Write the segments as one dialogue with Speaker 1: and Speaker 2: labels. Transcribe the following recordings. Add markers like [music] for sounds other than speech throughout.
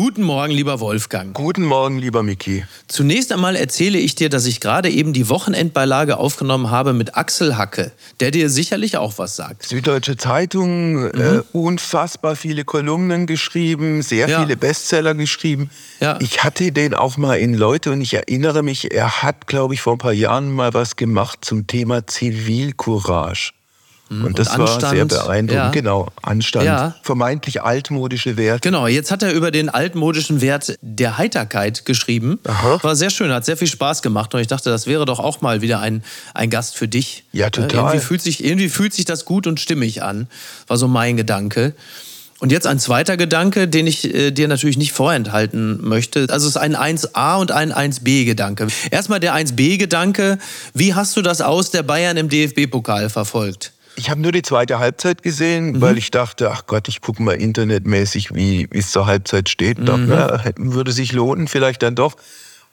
Speaker 1: Guten Morgen, lieber Wolfgang.
Speaker 2: Guten Morgen, lieber Miki.
Speaker 1: Zunächst einmal erzähle ich dir, dass ich gerade eben die Wochenendbeilage aufgenommen habe mit Axel Hacke, der dir sicherlich auch was sagt.
Speaker 2: Süddeutsche Zeitung, mhm. äh, unfassbar viele Kolumnen geschrieben, sehr ja. viele Bestseller geschrieben. Ja. Ich hatte den auch mal in Leute und ich erinnere mich, er hat, glaube ich, vor ein paar Jahren mal was gemacht zum Thema Zivilcourage. Mhm. Und das und Anstand, war sehr beeindruckend. Ja. Genau, Anstand. Ja. Vermeintlich altmodische Werte.
Speaker 1: Genau, jetzt hat er über den altmodischen Wert der Heiterkeit geschrieben. Aha. War sehr schön, hat sehr viel Spaß gemacht. Und ich dachte, das wäre doch auch mal wieder ein, ein Gast für dich.
Speaker 2: Ja, total.
Speaker 1: Irgendwie fühlt, sich, irgendwie fühlt sich das gut und stimmig an. War so mein Gedanke. Und jetzt ein zweiter Gedanke, den ich äh, dir natürlich nicht vorenthalten möchte. Also es ist ein 1a und ein 1b-Gedanke. Erstmal der 1b-Gedanke. Wie hast du das aus der Bayern im DFB-Pokal verfolgt?
Speaker 2: Ich habe nur die zweite Halbzeit gesehen, mhm. weil ich dachte, ach Gott, ich gucke mal internetmäßig, wie es zur Halbzeit steht. Mhm. Dachte, na, würde sich lohnen, vielleicht dann doch.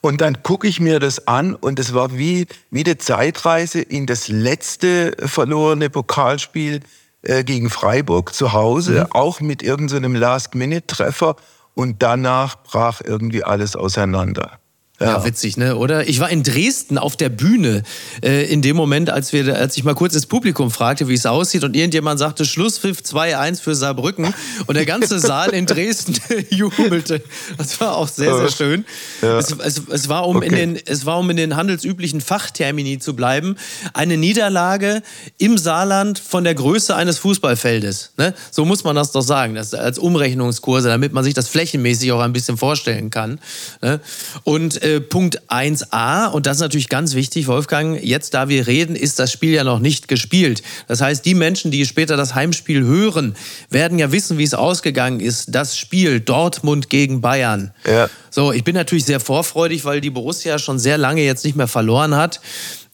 Speaker 2: Und dann gucke ich mir das an und es war wie, wie eine Zeitreise in das letzte verlorene Pokalspiel äh, gegen Freiburg zu Hause, mhm. auch mit irgendeinem so Last-Minute-Treffer. Und danach brach irgendwie alles auseinander.
Speaker 1: Ja. ja. witzig, ne? Oder? Ich war in Dresden auf der Bühne äh, in dem Moment, als wir, als ich mal kurz ins Publikum fragte, wie es aussieht, und irgendjemand sagte Schlusspfiff 2-1 für Saarbrücken und der ganze Saal in Dresden [laughs] jubelte. Das war auch sehr, sehr schön. Ja. Es, es, es, war, um okay. in den, es war, um in den handelsüblichen Fachtermini zu bleiben, eine Niederlage im Saarland von der Größe eines Fußballfeldes. Ne? So muss man das doch sagen, das als Umrechnungskurse, damit man sich das flächenmäßig auch ein bisschen vorstellen kann. Ne? Und äh, Punkt 1a, und das ist natürlich ganz wichtig, Wolfgang, jetzt da wir reden, ist das Spiel ja noch nicht gespielt. Das heißt, die Menschen, die später das Heimspiel hören, werden ja wissen, wie es ausgegangen ist. Das Spiel Dortmund gegen Bayern. Ja. So, ich bin natürlich sehr vorfreudig, weil die Borussia schon sehr lange jetzt nicht mehr verloren hat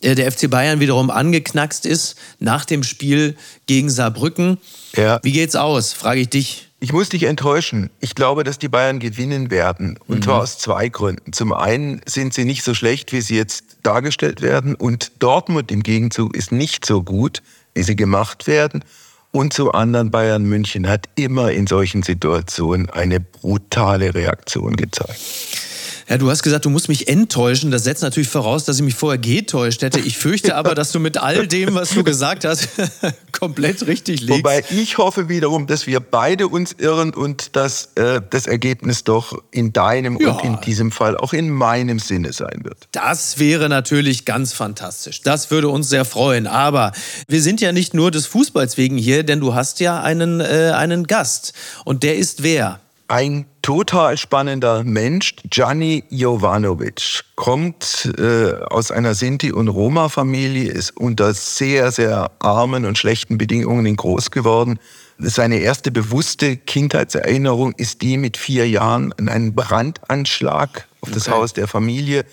Speaker 1: äh, der FC Bayern wiederum angeknackst ist nach dem Spiel gegen Saarbrücken. Ja. Wie geht's aus? Frage ich dich.
Speaker 2: Ich muss dich enttäuschen. Ich glaube, dass die Bayern gewinnen werden. Und mhm. zwar aus zwei Gründen. Zum einen sind sie nicht so schlecht, wie sie jetzt dargestellt werden. Und Dortmund im Gegenzug ist nicht so gut, wie sie gemacht werden. Und zum anderen, Bayern München hat immer in solchen Situationen eine brutale Reaktion gezeigt.
Speaker 1: Ja, du hast gesagt, du musst mich enttäuschen. Das setzt natürlich voraus, dass ich mich vorher getäuscht hätte. Ich fürchte [laughs] aber, dass du mit all dem, was du gesagt hast, [laughs] komplett richtig liegst.
Speaker 2: Wobei ich hoffe wiederum, dass wir beide uns irren und dass äh, das Ergebnis doch in deinem ja. und in diesem Fall auch in meinem Sinne sein wird.
Speaker 1: Das wäre natürlich ganz fantastisch. Das würde uns sehr freuen. Aber wir sind ja nicht nur des Fußballs wegen hier, denn du hast ja einen, äh, einen Gast. Und der ist wer?
Speaker 2: Ein total spannender Mensch, Gianni Jovanovic, kommt äh, aus einer Sinti- und Roma-Familie, ist unter sehr, sehr armen und schlechten Bedingungen groß geworden. Seine erste bewusste Kindheitserinnerung ist die mit vier Jahren an einen Brandanschlag auf das okay. Haus der Familie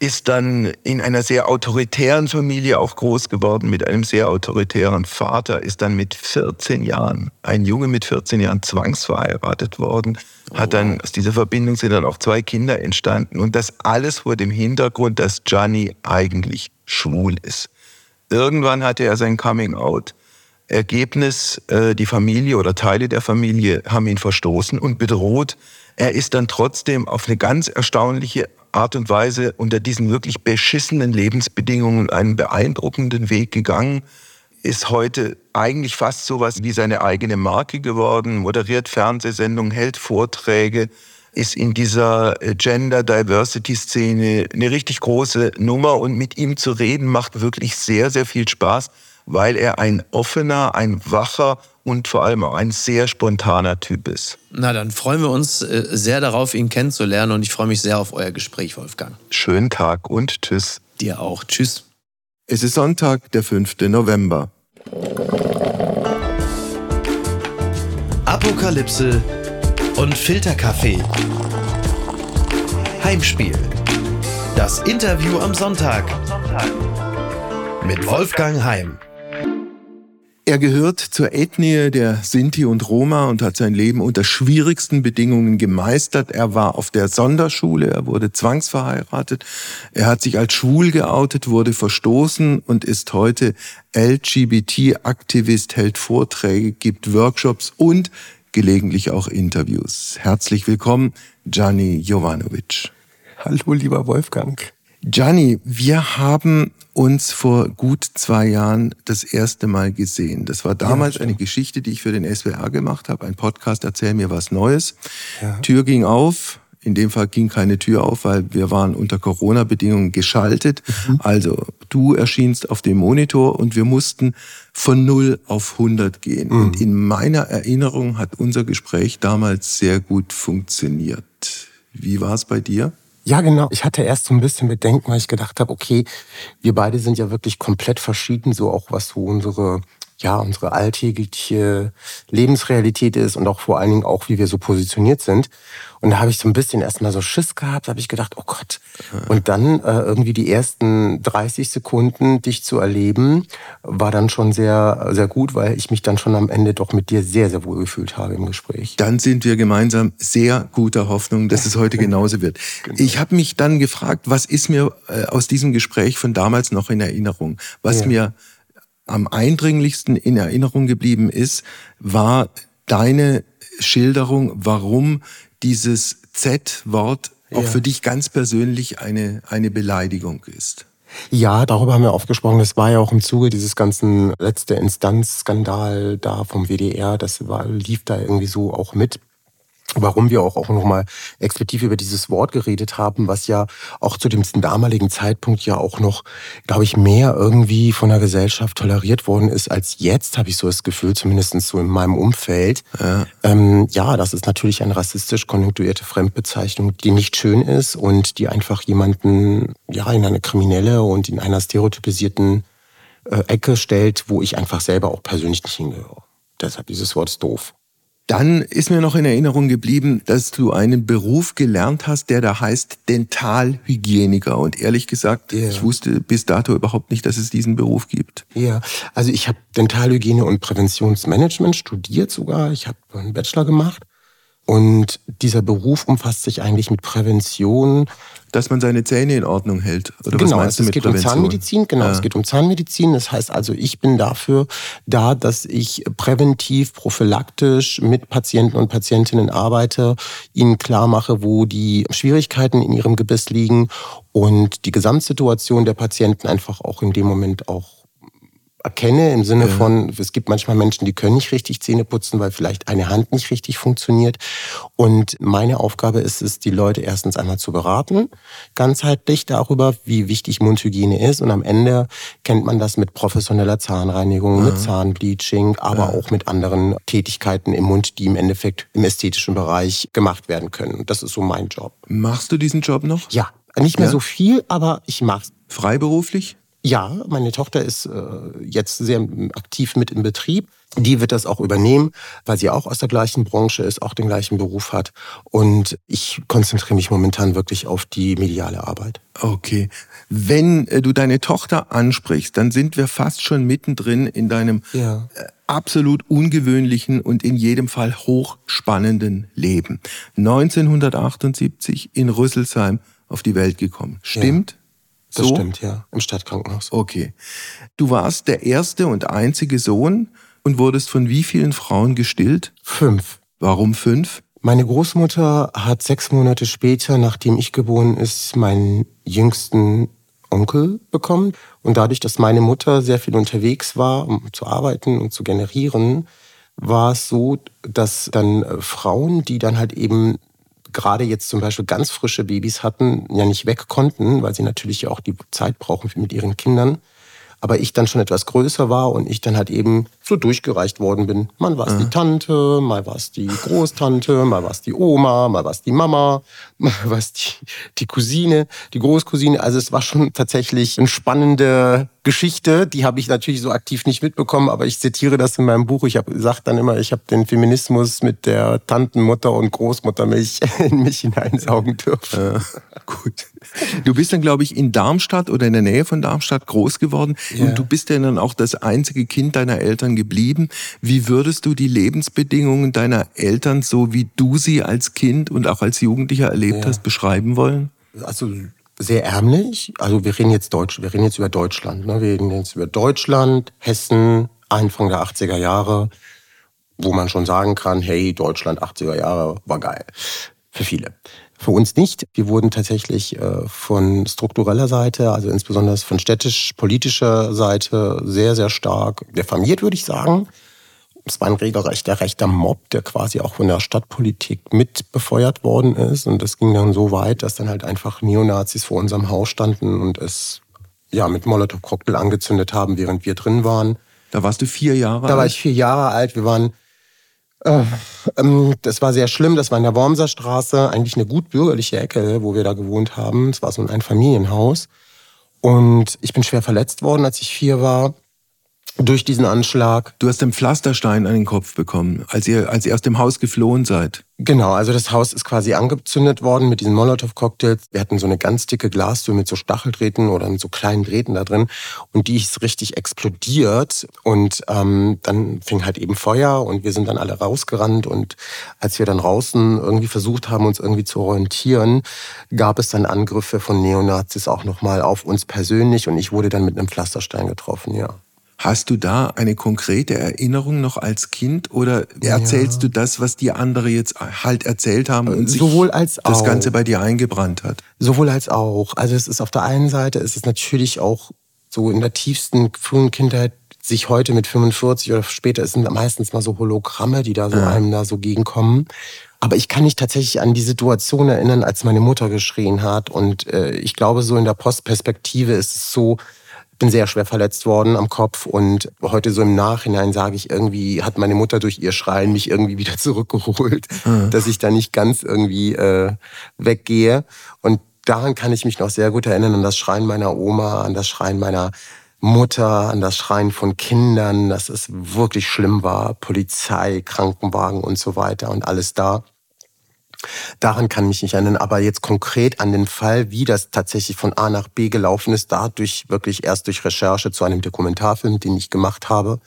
Speaker 2: ist dann in einer sehr autoritären Familie auch groß geworden, mit einem sehr autoritären Vater, ist dann mit 14 Jahren, ein Junge mit 14 Jahren zwangsverheiratet worden, hat dann, aus dieser Verbindung sind dann auch zwei Kinder entstanden und das alles vor dem Hintergrund, dass Gianni eigentlich schwul ist. Irgendwann hatte er sein Coming Out. Ergebnis, äh, die Familie oder Teile der Familie haben ihn verstoßen und bedroht. Er ist dann trotzdem auf eine ganz erstaunliche Art und Weise unter diesen wirklich beschissenen Lebensbedingungen einen beeindruckenden Weg gegangen, ist heute eigentlich fast sowas wie seine eigene Marke geworden, moderiert Fernsehsendungen, hält Vorträge, ist in dieser äh, Gender Diversity Szene eine richtig große Nummer. Und mit ihm zu reden macht wirklich sehr, sehr viel Spaß, weil er ein offener, ein wacher und vor allem auch ein sehr spontaner Typ ist.
Speaker 1: Na, dann freuen wir uns äh, sehr darauf, ihn kennenzulernen und ich freue mich sehr auf euer Gespräch, Wolfgang.
Speaker 2: Schönen Tag und tschüss.
Speaker 1: Dir auch. Tschüss.
Speaker 2: Es ist Sonntag, der 5. November.
Speaker 3: Apokalypse und Filterkaffee. Heimspiel. Das Interview am Sonntag. Mit Wolfgang Heim.
Speaker 2: Er gehört zur Ethnie der Sinti und Roma und hat sein Leben unter schwierigsten Bedingungen gemeistert. Er war auf der Sonderschule, er wurde zwangsverheiratet, er hat sich als schwul geoutet, wurde verstoßen und ist heute LGBT-Aktivist, hält Vorträge, gibt Workshops und
Speaker 3: gelegentlich auch Interviews. Herzlich willkommen, Gianni Jovanovic.
Speaker 4: Hallo, lieber Wolfgang.
Speaker 3: Gianni, wir haben uns vor gut zwei Jahren das erste Mal gesehen. Das war damals ja, eine Geschichte, die ich für den SWR gemacht habe, ein Podcast Erzähl mir was Neues. Ja. Tür ging auf, in dem Fall ging keine Tür auf, weil wir waren unter Corona-Bedingungen geschaltet. Mhm. Also du erschienst auf dem Monitor und wir mussten von 0 auf 100 gehen. Mhm. Und in meiner Erinnerung hat unser Gespräch damals sehr gut funktioniert. Wie war es bei dir?
Speaker 4: Ja, genau. Ich hatte erst so ein bisschen Bedenken, weil ich gedacht habe, okay, wir beide sind ja wirklich komplett verschieden, so auch was so unsere ja, unsere alltägliche Lebensrealität ist und auch vor allen Dingen auch, wie wir so positioniert sind. Und da habe ich so ein bisschen erstmal so Schiss gehabt, habe ich gedacht, oh Gott. Und dann äh, irgendwie die ersten 30 Sekunden dich zu erleben, war dann schon sehr, sehr gut, weil ich mich dann schon am Ende doch mit dir sehr, sehr wohl gefühlt habe im Gespräch.
Speaker 3: Dann sind wir gemeinsam sehr guter Hoffnung, dass es heute [laughs] genauso wird. Genau. Ich habe mich dann gefragt, was ist mir äh, aus diesem Gespräch von damals noch in Erinnerung? Was ja. mir am eindringlichsten in Erinnerung geblieben ist, war deine Schilderung, warum dieses Z-Wort auch ja. für dich ganz persönlich eine, eine Beleidigung ist.
Speaker 4: Ja, darüber haben wir aufgesprochen. Das war ja auch im Zuge dieses ganzen letzte Instanzskandal da vom WDR. Das war, lief da irgendwie so auch mit warum wir auch, auch nochmal explizit über dieses Wort geredet haben, was ja auch zu dem damaligen Zeitpunkt ja auch noch, glaube ich, mehr irgendwie von der Gesellschaft toleriert worden ist als jetzt, habe ich so das Gefühl, zumindest so in meinem Umfeld. Ja. Ähm, ja, das ist natürlich eine rassistisch konjunktuierte Fremdbezeichnung, die nicht schön ist und die einfach jemanden ja in eine kriminelle und in einer stereotypisierten äh, Ecke stellt, wo ich einfach selber auch persönlich nicht hingehöre. Deshalb dieses Wort ist doof.
Speaker 3: Dann ist mir noch in Erinnerung geblieben, dass du einen Beruf gelernt hast, der da heißt Dentalhygieniker. Und ehrlich gesagt, yeah. ich wusste bis dato überhaupt nicht, dass es diesen Beruf gibt.
Speaker 4: Ja, also ich habe Dentalhygiene und Präventionsmanagement studiert sogar. Ich habe einen Bachelor gemacht. Und dieser Beruf umfasst sich eigentlich mit Prävention.
Speaker 3: Dass man seine Zähne in Ordnung hält.
Speaker 4: Oder genau, was meinst du mit es geht Prävention? um Zahnmedizin. Genau, ja. es geht um Zahnmedizin. Das heißt also, ich bin dafür da, dass ich präventiv, prophylaktisch mit Patienten und Patientinnen arbeite, ihnen klar mache, wo die Schwierigkeiten in ihrem Gebiss liegen und die Gesamtsituation der Patienten einfach auch in dem Moment auch erkenne im Sinne ja. von, es gibt manchmal Menschen, die können nicht richtig Zähne putzen, weil vielleicht eine Hand nicht richtig funktioniert. Und meine Aufgabe ist es, die Leute erstens einmal zu beraten, ganzheitlich darüber, wie wichtig Mundhygiene ist. Und am Ende kennt man das mit professioneller Zahnreinigung, ja. mit Zahnbleaching, aber ja. auch mit anderen Tätigkeiten im Mund, die im Endeffekt im ästhetischen Bereich gemacht werden können. Das ist so mein Job.
Speaker 3: Machst du diesen Job noch?
Speaker 4: Ja, nicht mehr so viel, aber ich mach's.
Speaker 3: Freiberuflich?
Speaker 4: Ja, meine Tochter ist äh, jetzt sehr aktiv mit im Betrieb. Die wird das auch übernehmen, weil sie auch aus der gleichen Branche ist, auch den gleichen Beruf hat. Und ich konzentriere mich momentan wirklich auf die mediale Arbeit.
Speaker 3: Okay. Wenn äh, du deine Tochter ansprichst, dann sind wir fast schon mittendrin in deinem ja. äh, absolut ungewöhnlichen und in jedem Fall hochspannenden Leben. 1978 in Rüsselsheim auf die Welt gekommen. Stimmt? Ja.
Speaker 4: Das so? stimmt, ja. Im Stadtkrankenhaus.
Speaker 3: Okay. Du warst der erste und einzige Sohn und wurdest von wie vielen Frauen gestillt?
Speaker 4: Fünf.
Speaker 3: Warum fünf?
Speaker 4: Meine Großmutter hat sechs Monate später, nachdem ich geboren ist, meinen jüngsten Onkel bekommen. Und dadurch, dass meine Mutter sehr viel unterwegs war, um zu arbeiten und zu generieren, war es so, dass dann äh, Frauen, die dann halt eben gerade jetzt zum Beispiel ganz frische Babys hatten, ja nicht weg konnten, weil sie natürlich auch die Zeit brauchen mit ihren Kindern. Aber ich dann schon etwas größer war und ich dann halt eben so durchgereicht worden bin. Mal war es die Tante, mal war es die Großtante, mal war es die Oma, mal war es die Mama, [laughs] mal war es die, die Cousine, die Großcousine. Also es war schon tatsächlich eine spannende Geschichte, die habe ich natürlich so aktiv nicht mitbekommen, aber ich zitiere das in meinem Buch. Ich habe gesagt dann immer, ich habe den Feminismus mit der Tantenmutter und Großmuttermilch [laughs] in mich hineinsaugen dürfen.
Speaker 3: Ja, gut. Du bist dann, glaube ich, in Darmstadt oder in der Nähe von Darmstadt groß geworden ja. und du bist ja dann auch das einzige Kind deiner Eltern geblieben. Wie würdest du die Lebensbedingungen deiner Eltern, so wie du sie als Kind und auch als Jugendlicher erlebt ja. hast, beschreiben wollen?
Speaker 4: Also sehr ärmlich. Also wir reden jetzt Deutsch, wir reden jetzt über Deutschland. Ne? Wir reden jetzt über Deutschland, Hessen, Anfang der 80er Jahre. wo man schon sagen kann, hey, Deutschland 80er Jahre war geil. Für viele. Für uns nicht. Wir wurden tatsächlich äh, von struktureller Seite, also insbesondere von städtisch-politischer Seite, sehr, sehr stark diffamiert, würde ich sagen. Es war ein regelrechter rechter Mob, der quasi auch von der Stadtpolitik mit befeuert worden ist. Und das ging dann so weit, dass dann halt einfach Neonazis vor unserem Haus standen und es ja mit Molotow-Cocktail angezündet haben, während wir drin waren.
Speaker 3: Da warst du vier Jahre alt?
Speaker 4: Da war ich vier Jahre alt. Wir waren äh, ähm, das war sehr schlimm. Das war in der Wormser Straße, eigentlich eine gut bürgerliche Ecke, wo wir da gewohnt haben. Es war so ein Einfamilienhaus. Und ich bin schwer verletzt worden, als ich vier war durch diesen Anschlag.
Speaker 3: Du hast einen Pflasterstein an den Kopf bekommen, als ihr, als ihr aus dem Haus geflohen seid.
Speaker 4: Genau, also das Haus ist quasi angezündet worden mit diesen Molotow-Cocktails. Wir hatten so eine ganz dicke Glastür mit so Stacheldrähten oder mit so kleinen Drähten da drin und die ist richtig explodiert und ähm, dann fing halt eben Feuer und wir sind dann alle rausgerannt und als wir dann draußen irgendwie versucht haben, uns irgendwie zu orientieren, gab es dann Angriffe von Neonazis auch nochmal auf uns persönlich und ich wurde dann mit einem Pflasterstein getroffen, ja.
Speaker 3: Hast du da eine konkrete Erinnerung noch als Kind oder erzählst ja. du das, was die andere jetzt halt erzählt haben und
Speaker 4: Sowohl als
Speaker 3: das Ganze bei dir eingebrannt hat?
Speaker 4: Sowohl als auch. Also es ist auf der einen Seite, ist es natürlich auch so in der tiefsten frühen Kindheit sich heute mit 45 oder später, es sind meistens mal so Hologramme, die da so ja. einem da so gegenkommen. Aber ich kann mich tatsächlich an die Situation erinnern, als meine Mutter geschrien hat. Und äh, ich glaube, so in der Postperspektive ist es so, bin sehr schwer verletzt worden am Kopf und heute so im Nachhinein sage ich irgendwie, hat meine Mutter durch ihr Schreien mich irgendwie wieder [laughs] zurückgeholt, mhm. dass ich da nicht ganz irgendwie äh, weggehe. Und daran kann ich mich noch sehr gut erinnern, an das Schreien meiner Oma, an das Schreien meiner Mutter, an das Schreien von Kindern, dass es wirklich schlimm war. Polizei, Krankenwagen und so weiter und alles da. Daran kann ich mich nicht erinnern, aber jetzt konkret an den Fall, wie das tatsächlich von A nach B gelaufen ist, dadurch wirklich erst durch Recherche zu einem Dokumentarfilm, den ich gemacht habe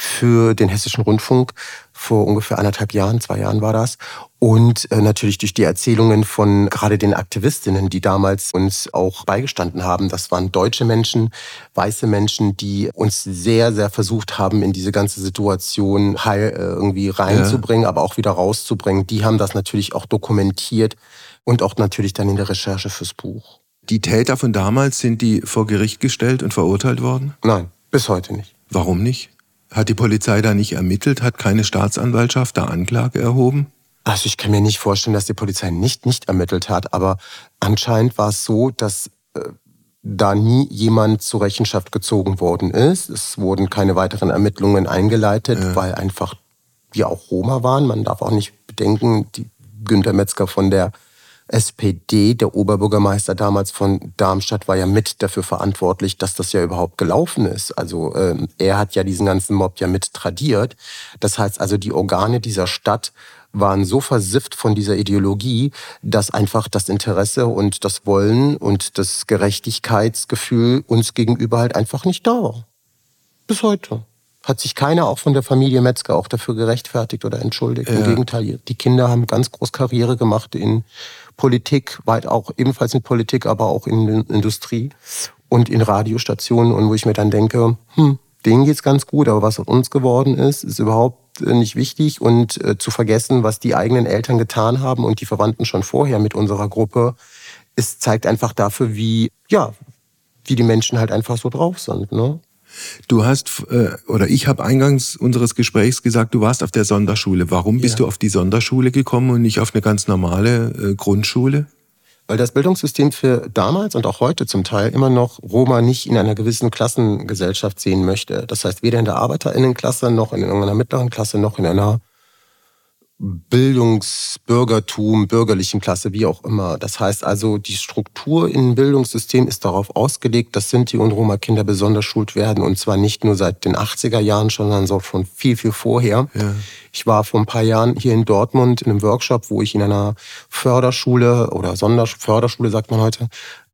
Speaker 4: für den Hessischen Rundfunk vor ungefähr anderthalb Jahren, zwei Jahren war das. Und äh, natürlich durch die Erzählungen von gerade den Aktivistinnen, die damals uns auch beigestanden haben. Das waren deutsche Menschen, weiße Menschen, die uns sehr, sehr versucht haben, in diese ganze Situation heil, äh, irgendwie reinzubringen, ja. aber auch wieder rauszubringen. Die haben das natürlich auch dokumentiert und auch natürlich dann in der Recherche fürs Buch.
Speaker 3: Die Täter von damals, sind die vor Gericht gestellt und verurteilt worden?
Speaker 4: Nein, bis heute nicht.
Speaker 3: Warum nicht? Hat die Polizei da nicht ermittelt? Hat keine Staatsanwaltschaft da Anklage erhoben?
Speaker 4: Also ich kann mir nicht vorstellen, dass die Polizei nicht nicht ermittelt hat, aber anscheinend war es so, dass äh, da nie jemand zur Rechenschaft gezogen worden ist. Es wurden keine weiteren Ermittlungen eingeleitet, ja. weil einfach wir auch Roma waren. Man darf auch nicht bedenken, die Günter Metzger von der SPD, der Oberbürgermeister damals von Darmstadt, war ja mit dafür verantwortlich, dass das ja überhaupt gelaufen ist. Also ähm, er hat ja diesen ganzen Mob ja mit tradiert. Das heißt also, die Organe dieser Stadt waren so versifft von dieser Ideologie, dass einfach das Interesse und das Wollen und das Gerechtigkeitsgefühl uns gegenüber halt einfach nicht da war. Bis heute hat sich keiner auch von der Familie Metzger auch dafür gerechtfertigt oder entschuldigt. Ja. Im Gegenteil, die Kinder haben ganz groß Karriere gemacht in Politik, weit auch ebenfalls in Politik, aber auch in Industrie und in Radiostationen und wo ich mir dann denke, hm, denen geht's ganz gut, aber was aus uns geworden ist, ist überhaupt nicht wichtig und äh, zu vergessen, was die eigenen Eltern getan haben und die Verwandten schon vorher mit unserer Gruppe, es zeigt einfach dafür, wie ja, wie die Menschen halt einfach so drauf sind, ne?
Speaker 3: Du hast, äh, oder ich habe eingangs unseres Gesprächs gesagt, du warst auf der Sonderschule. Warum bist ja. du auf die Sonderschule gekommen und nicht auf eine ganz normale äh, Grundschule?
Speaker 4: Weil das Bildungssystem für damals und auch heute zum Teil immer noch Roma nicht in einer gewissen Klassengesellschaft sehen möchte. Das heißt, weder in der Arbeiterinnenklasse noch in irgendeiner mittleren Klasse noch in einer Bildungsbürgertum, bürgerlichen Klasse, wie auch immer. Das heißt also, die Struktur im Bildungssystem ist darauf ausgelegt, dass Sinti und Roma-Kinder besonders schult werden und zwar nicht nur seit den 80er Jahren, sondern so schon viel, viel vorher. Ja. Ich war vor ein paar Jahren hier in Dortmund in einem Workshop, wo ich in einer Förderschule oder Sonderförderschule, sagt man heute,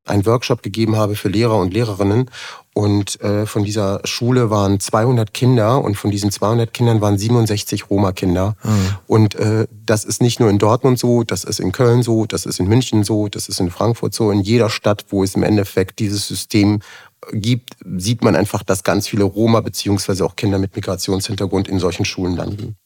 Speaker 4: einen Workshop gegeben habe für Lehrer und Lehrerinnen. Und äh, von dieser Schule waren 200 Kinder und von diesen 200 Kindern waren 67 Roma-Kinder. Mhm. Und äh, das ist nicht nur in Dortmund so, das ist in Köln so, das ist in München so, das ist in Frankfurt so. In jeder Stadt, wo es im Endeffekt dieses System gibt, sieht man einfach, dass ganz viele Roma beziehungsweise auch Kinder mit Migrationshintergrund in solchen Schulen landen.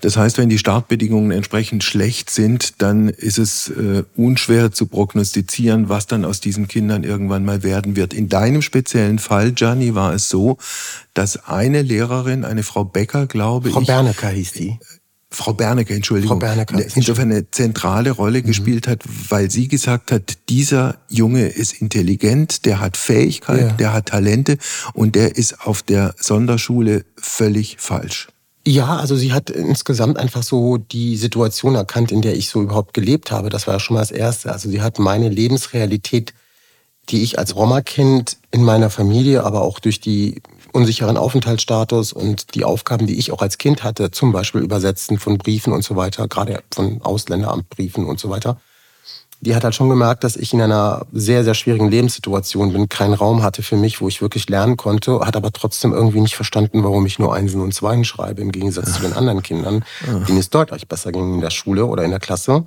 Speaker 3: Das heißt, wenn die Startbedingungen entsprechend schlecht sind, dann ist es äh, unschwer zu prognostizieren, was dann aus diesen Kindern irgendwann mal werden wird. In deinem speziellen Fall, Gianni, war es so, dass eine Lehrerin, eine Frau Becker, glaube
Speaker 4: Frau
Speaker 3: ich.
Speaker 4: Frau Bernecker hieß die.
Speaker 3: Frau Bernecker, Entschuldigung,
Speaker 4: Frau Bernecker
Speaker 3: insofern eine zentrale Rolle mhm. gespielt hat, weil sie gesagt hat, dieser Junge ist intelligent, der hat Fähigkeit, ja. der hat Talente und der ist auf der Sonderschule völlig falsch.
Speaker 4: Ja, also sie hat insgesamt einfach so die Situation erkannt, in der ich so überhaupt gelebt habe. Das war ja schon mal das Erste. Also sie hat meine Lebensrealität, die ich als Roma-Kind in meiner Familie, aber auch durch die unsicheren Aufenthaltsstatus und die Aufgaben, die ich auch als Kind hatte, zum Beispiel Übersetzen von Briefen und so weiter, gerade von Ausländeramtbriefen und so weiter, die hat halt schon gemerkt, dass ich in einer sehr, sehr schwierigen Lebenssituation bin, keinen Raum hatte für mich, wo ich wirklich lernen konnte, hat aber trotzdem irgendwie nicht verstanden, warum ich nur Einsen und Zweien schreibe, im Gegensatz zu den anderen Kindern, denen es deutlich besser ging in der Schule oder in der Klasse.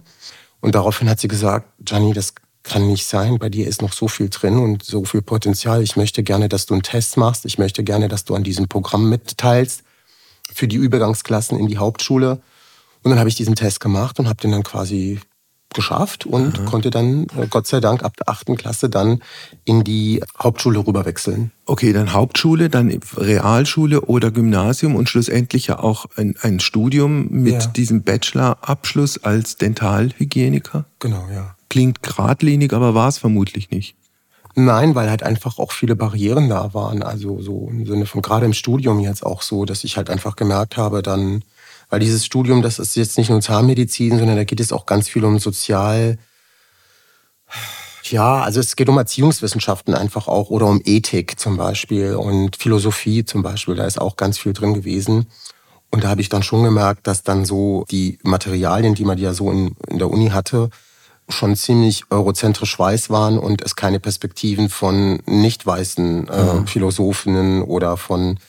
Speaker 4: Und daraufhin hat sie gesagt, Gianni, das kann nicht sein, bei dir ist noch so viel drin und so viel Potenzial. Ich möchte gerne, dass du einen Test machst. Ich möchte gerne, dass du an diesem Programm mitteilst für die Übergangsklassen in die Hauptschule. Und dann habe ich diesen Test gemacht und habe den dann quasi geschafft und Aha. konnte dann, äh, Gott sei Dank, ab der achten Klasse dann in die Hauptschule rüberwechseln.
Speaker 3: Okay, dann Hauptschule, dann Realschule oder Gymnasium und schlussendlich ja auch ein, ein Studium mit ja. diesem Bachelor-Abschluss als Dentalhygieniker?
Speaker 4: Genau, ja.
Speaker 3: Klingt geradlinig, aber war es vermutlich nicht.
Speaker 4: Nein, weil halt einfach auch viele Barrieren da waren. Also so im Sinne von gerade im Studium jetzt auch so, dass ich halt einfach gemerkt habe, dann weil dieses Studium, das ist jetzt nicht nur Zahnmedizin, sondern da geht es auch ganz viel um Sozial. Ja, also es geht um Erziehungswissenschaften einfach auch oder um Ethik zum Beispiel und Philosophie zum Beispiel. Da ist auch ganz viel drin gewesen. Und da habe ich dann schon gemerkt, dass dann so die Materialien, die man ja so in, in der Uni hatte, schon ziemlich eurozentrisch weiß waren und es keine Perspektiven von nicht weißen äh, mhm. Philosophinnen oder von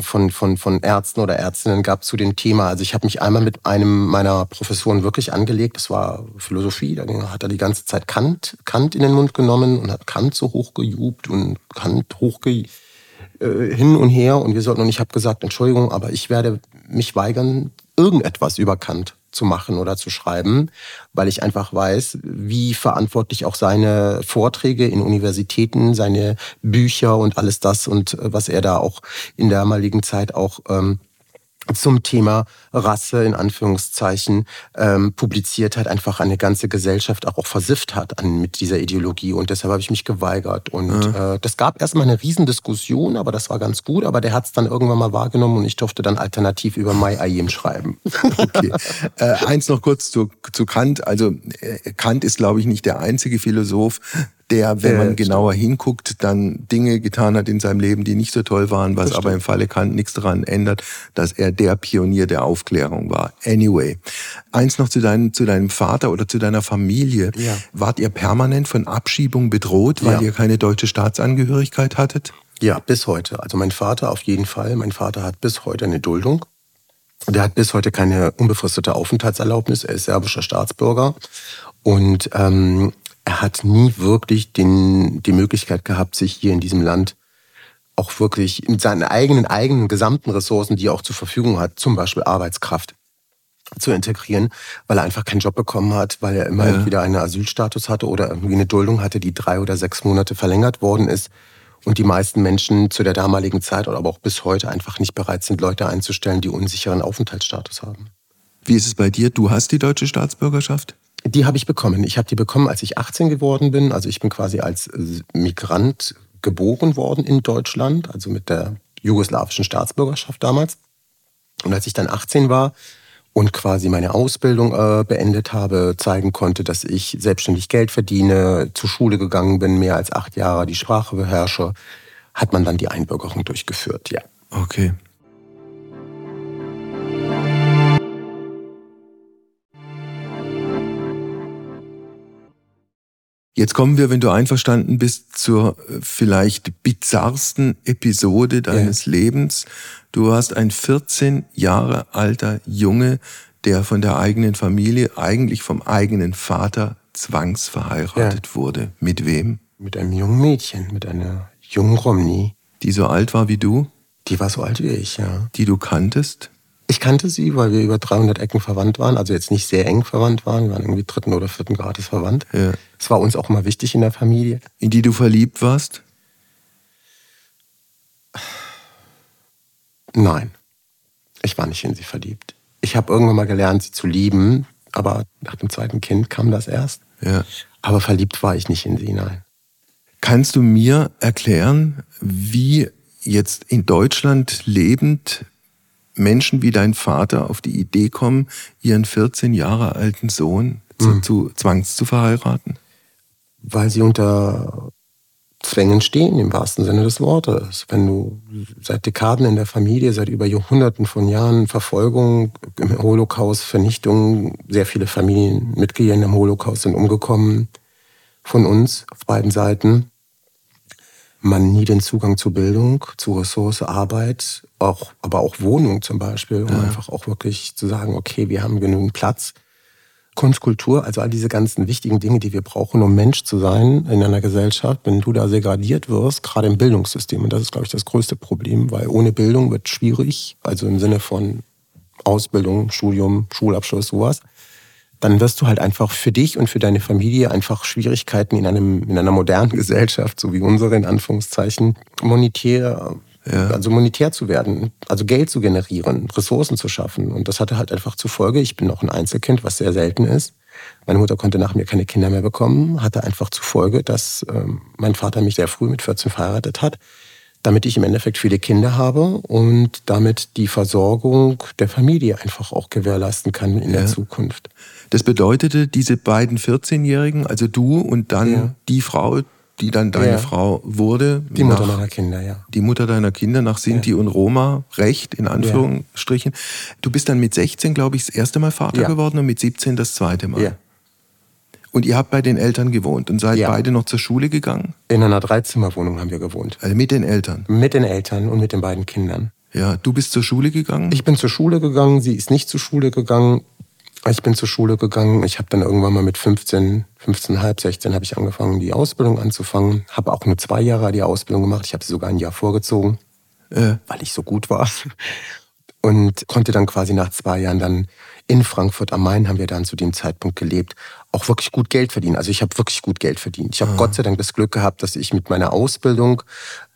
Speaker 4: von, von, von Ärzten oder Ärztinnen gab zu dem Thema. Also ich habe mich einmal mit einem meiner Professoren wirklich angelegt. Das war Philosophie. Da hat er die ganze Zeit Kant, Kant in den Mund genommen und hat Kant so hochgejubt und Kant hochge äh, hin und her. Und wir sollten, und ich habe gesagt, Entschuldigung, aber ich werde mich weigern, irgendetwas über Kant zu machen oder zu schreiben, weil ich einfach weiß, wie verantwortlich auch seine Vorträge in Universitäten, seine Bücher und alles das und äh, was er da auch in der damaligen Zeit auch ähm, zum Thema Rasse in Anführungszeichen ähm, publiziert hat, einfach eine ganze Gesellschaft auch, auch versifft hat an, mit dieser Ideologie. Und deshalb habe ich mich geweigert. Und mhm. äh, das gab erstmal eine Riesendiskussion, aber das war ganz gut. Aber der hat es dann irgendwann mal wahrgenommen und ich durfte dann alternativ über Mai Ayim schreiben. [laughs]
Speaker 3: Okay. äh, eins noch kurz zu, zu Kant. Also äh, Kant ist, glaube ich, nicht der einzige Philosoph, der, wenn man genauer hinguckt, dann Dinge getan hat in seinem Leben, die nicht so toll waren, was aber im Falle Kant nichts daran ändert, dass er der Pionier der Aufklärung war. Anyway, eins noch zu, dein, zu deinem Vater oder zu deiner Familie. Ja. Wart ihr permanent von Abschiebung bedroht, weil ja. ihr keine deutsche Staatsangehörigkeit hattet?
Speaker 4: Ja, bis heute. Also mein Vater auf jeden Fall. Mein Vater hat bis heute eine Duldung. Der hat bis heute keine unbefristete Aufenthaltserlaubnis. Er ist serbischer Staatsbürger. Und ähm, er hat nie wirklich den, die Möglichkeit gehabt, sich hier in diesem Land auch wirklich mit seinen eigenen, eigenen gesamten Ressourcen, die er auch zur Verfügung hat, zum Beispiel Arbeitskraft, zu integrieren, weil er einfach keinen Job bekommen hat, weil er immer ja. entweder einen Asylstatus hatte oder irgendwie eine Duldung hatte, die drei oder sechs Monate verlängert worden ist. Und die meisten Menschen zu der damaligen Zeit oder aber auch bis heute einfach nicht bereit sind, Leute einzustellen, die unsicheren Aufenthaltsstatus haben.
Speaker 3: Wie ist es bei dir? Du hast die deutsche Staatsbürgerschaft?
Speaker 4: Die habe ich bekommen. Ich habe die bekommen, als ich 18 geworden bin. Also ich bin quasi als äh, Migrant geboren worden in Deutschland, also mit der jugoslawischen Staatsbürgerschaft damals. Und als ich dann 18 war und quasi meine Ausbildung äh, beendet habe, zeigen konnte, dass ich selbstständig Geld verdiene, zur Schule gegangen bin, mehr als acht Jahre die Sprache beherrsche, hat man dann die Einbürgerung durchgeführt, ja.
Speaker 3: Okay. Jetzt kommen wir, wenn du einverstanden bist, zur äh, vielleicht bizarrsten Episode deines ja. Lebens. Du hast ein 14 Jahre alter Junge, der von der eigenen Familie, eigentlich vom eigenen Vater, zwangsverheiratet ja. wurde. Mit wem?
Speaker 4: Mit einem jungen Mädchen, mit einer jungen Romney.
Speaker 3: Die so alt war wie du?
Speaker 4: Die war so alt wie ich, ja.
Speaker 3: Die du kanntest?
Speaker 4: Ich kannte sie, weil wir über 300 Ecken verwandt waren. Also jetzt nicht sehr eng verwandt waren. Wir waren irgendwie dritten oder vierten Grades verwandt.
Speaker 3: Ja.
Speaker 4: Es war uns auch immer wichtig in der Familie.
Speaker 3: In die du verliebt warst?
Speaker 4: Nein. Ich war nicht in sie verliebt. Ich habe irgendwann mal gelernt, sie zu lieben. Aber nach dem zweiten Kind kam das erst.
Speaker 3: Ja.
Speaker 4: Aber verliebt war ich nicht in sie, nein.
Speaker 3: Kannst du mir erklären, wie jetzt in Deutschland lebend Menschen wie dein Vater auf die Idee kommen, ihren 14 Jahre alten Sohn zu,
Speaker 4: Mhm.
Speaker 3: zu zwangs zu verheiraten?
Speaker 4: Weil sie unter Zwängen stehen, im wahrsten Sinne des Wortes. Wenn du seit Dekaden in der Familie, seit über Jahrhunderten von Jahren Verfolgung im Holocaust, Vernichtung, sehr viele Familienmitglieder im Holocaust sind umgekommen von uns auf beiden Seiten. Man nie den Zugang zu Bildung, zu Ressource, Arbeit, auch, aber auch Wohnung zum Beispiel, um einfach auch wirklich zu sagen, okay, wir haben genügend Platz. Kunst, Kultur, also all diese ganzen wichtigen Dinge, die wir brauchen, um Mensch zu sein in einer Gesellschaft, wenn du da segradiert wirst, gerade im Bildungssystem, und das ist, glaube ich, das größte Problem, weil ohne Bildung wird schwierig, also im Sinne von Ausbildung, Studium, Schulabschluss, sowas, dann wirst du halt einfach für dich und für deine Familie einfach Schwierigkeiten in, einem, in einer modernen [laughs] Gesellschaft, so wie unsere in Anführungszeichen, monetär,
Speaker 3: Ja.
Speaker 4: also monetär zu werden, also Geld zu generieren, Ressourcen zu schaffen. Und das hatte halt einfach zur Folge, ich bin noch ein Einzelkind, was sehr selten ist. Meine Mutter konnte nach mir keine Kinder mehr bekommen, hatte einfach zur Folge, dass ähm, mein Vater mich sehr früh mit 14 verheiratet hat, damit ich im Endeffekt viele Kinder habe und damit die Versorgung der Familie einfach auch gewährleisten kann in
Speaker 3: Ja.
Speaker 4: der Zukunft.
Speaker 3: Das bedeutete, diese beiden 14-Jährigen, also du und dann
Speaker 4: Ja.
Speaker 3: die Frau, die dann deine
Speaker 4: Ja.
Speaker 3: Frau wurde,
Speaker 4: Die Mutter
Speaker 3: nach-
Speaker 4: meiner Kinder, ja.
Speaker 3: die Mutter deiner Kinder nach Sinti und Roma, Recht in Anführungsstrichen. Du bist dann mit 16, glaube ich, das erste Mal Vater
Speaker 4: Ja.
Speaker 3: geworden und mit 17 das zweite Mal.
Speaker 4: Ja.
Speaker 3: Und ihr habt bei den Eltern gewohnt und seid
Speaker 4: Ja.
Speaker 3: beide noch zur Schule gegangen?
Speaker 4: In einer Dreizimmerwohnung haben wir gewohnt.
Speaker 3: Also mit den Eltern.
Speaker 4: Mit den Eltern und mit den beiden Kindern.
Speaker 3: Ja, du bist zur Schule gegangen?
Speaker 4: Ich bin zur Schule gegangen, sie ist nicht zur Schule gegangen. Ich bin zur Schule gegangen. Ich habe dann irgendwann mal mit 15, 15,5, 16 habe ich angefangen, die Ausbildung anzufangen. Habe auch nur zwei Jahre die Ausbildung gemacht. Ich habe sie sogar ein Jahr vorgezogen,
Speaker 3: äh,
Speaker 4: weil ich so gut war. Und konnte dann quasi nach zwei Jahren dann in Frankfurt am Main, haben wir dann zu dem Zeitpunkt gelebt, auch wirklich gut Geld verdienen. Also ich habe wirklich gut Geld verdient. Ich habe Gott sei Dank das Glück gehabt, dass ich mit meiner Ausbildung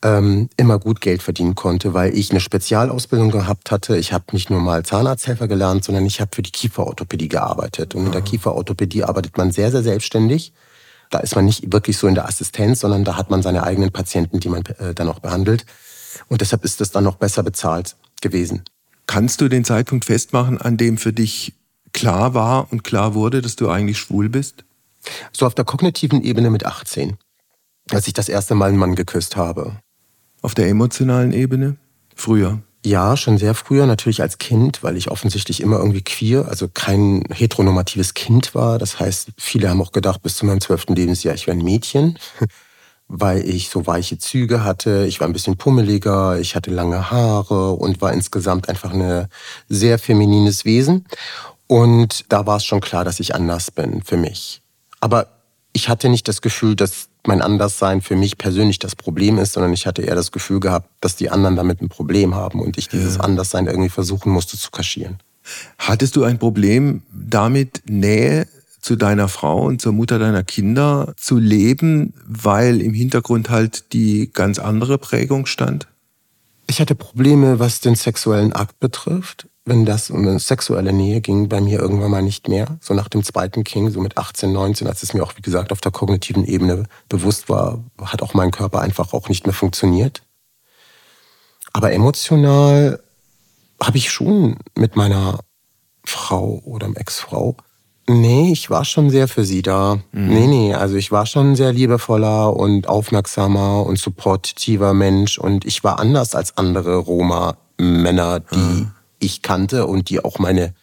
Speaker 4: ähm, immer gut Geld verdienen konnte, weil ich eine Spezialausbildung gehabt hatte. Ich habe nicht nur mal Zahnarzthelfer gelernt, sondern ich habe für die Kieferorthopädie gearbeitet. Und in der Kieferorthopädie arbeitet man sehr, sehr selbstständig. Da ist man nicht wirklich so in der Assistenz, sondern da hat man seine eigenen Patienten, die man äh, dann auch behandelt. Und deshalb ist das dann noch besser bezahlt gewesen.
Speaker 3: Kannst du den Zeitpunkt festmachen, an dem für dich klar war und klar wurde, dass du eigentlich schwul bist?
Speaker 4: So auf der kognitiven Ebene mit 18, als ich das erste Mal einen Mann geküsst habe.
Speaker 3: Auf der emotionalen Ebene? Früher.
Speaker 4: Ja, schon sehr früher, natürlich als Kind, weil ich offensichtlich immer irgendwie queer, also kein heteronormatives Kind war. Das heißt, viele haben auch gedacht, bis zu meinem zwölften Lebensjahr, ich wäre ein Mädchen, weil ich so weiche Züge hatte. Ich war ein bisschen pummeliger, ich hatte lange Haare und war insgesamt einfach ein sehr feminines Wesen. Und da war es schon klar, dass ich anders bin für mich. Aber ich hatte nicht das Gefühl, dass mein Anderssein für mich persönlich das Problem ist, sondern ich hatte eher das Gefühl gehabt, dass die anderen damit ein Problem haben und ich dieses Anderssein irgendwie versuchen musste zu kaschieren.
Speaker 3: Hattest du ein Problem damit, Nähe zu deiner Frau und zur Mutter deiner Kinder zu leben, weil im Hintergrund halt die ganz andere Prägung stand?
Speaker 4: Ich hatte Probleme, was den sexuellen Akt betrifft. Wenn das um eine sexuelle Nähe ging, bei mir irgendwann mal nicht mehr. So nach dem zweiten King, so mit 18, 19, als es mir auch, wie gesagt, auf der kognitiven Ebene bewusst war, hat auch mein Körper einfach auch nicht mehr funktioniert. Aber emotional habe ich schon mit meiner Frau oder Ex-Frau Nee, ich war schon sehr für sie da. Nee, nee, also ich war schon sehr liebevoller und aufmerksamer und supportiver Mensch und ich war anders als andere Roma-Männer, die ich kannte und die auch meine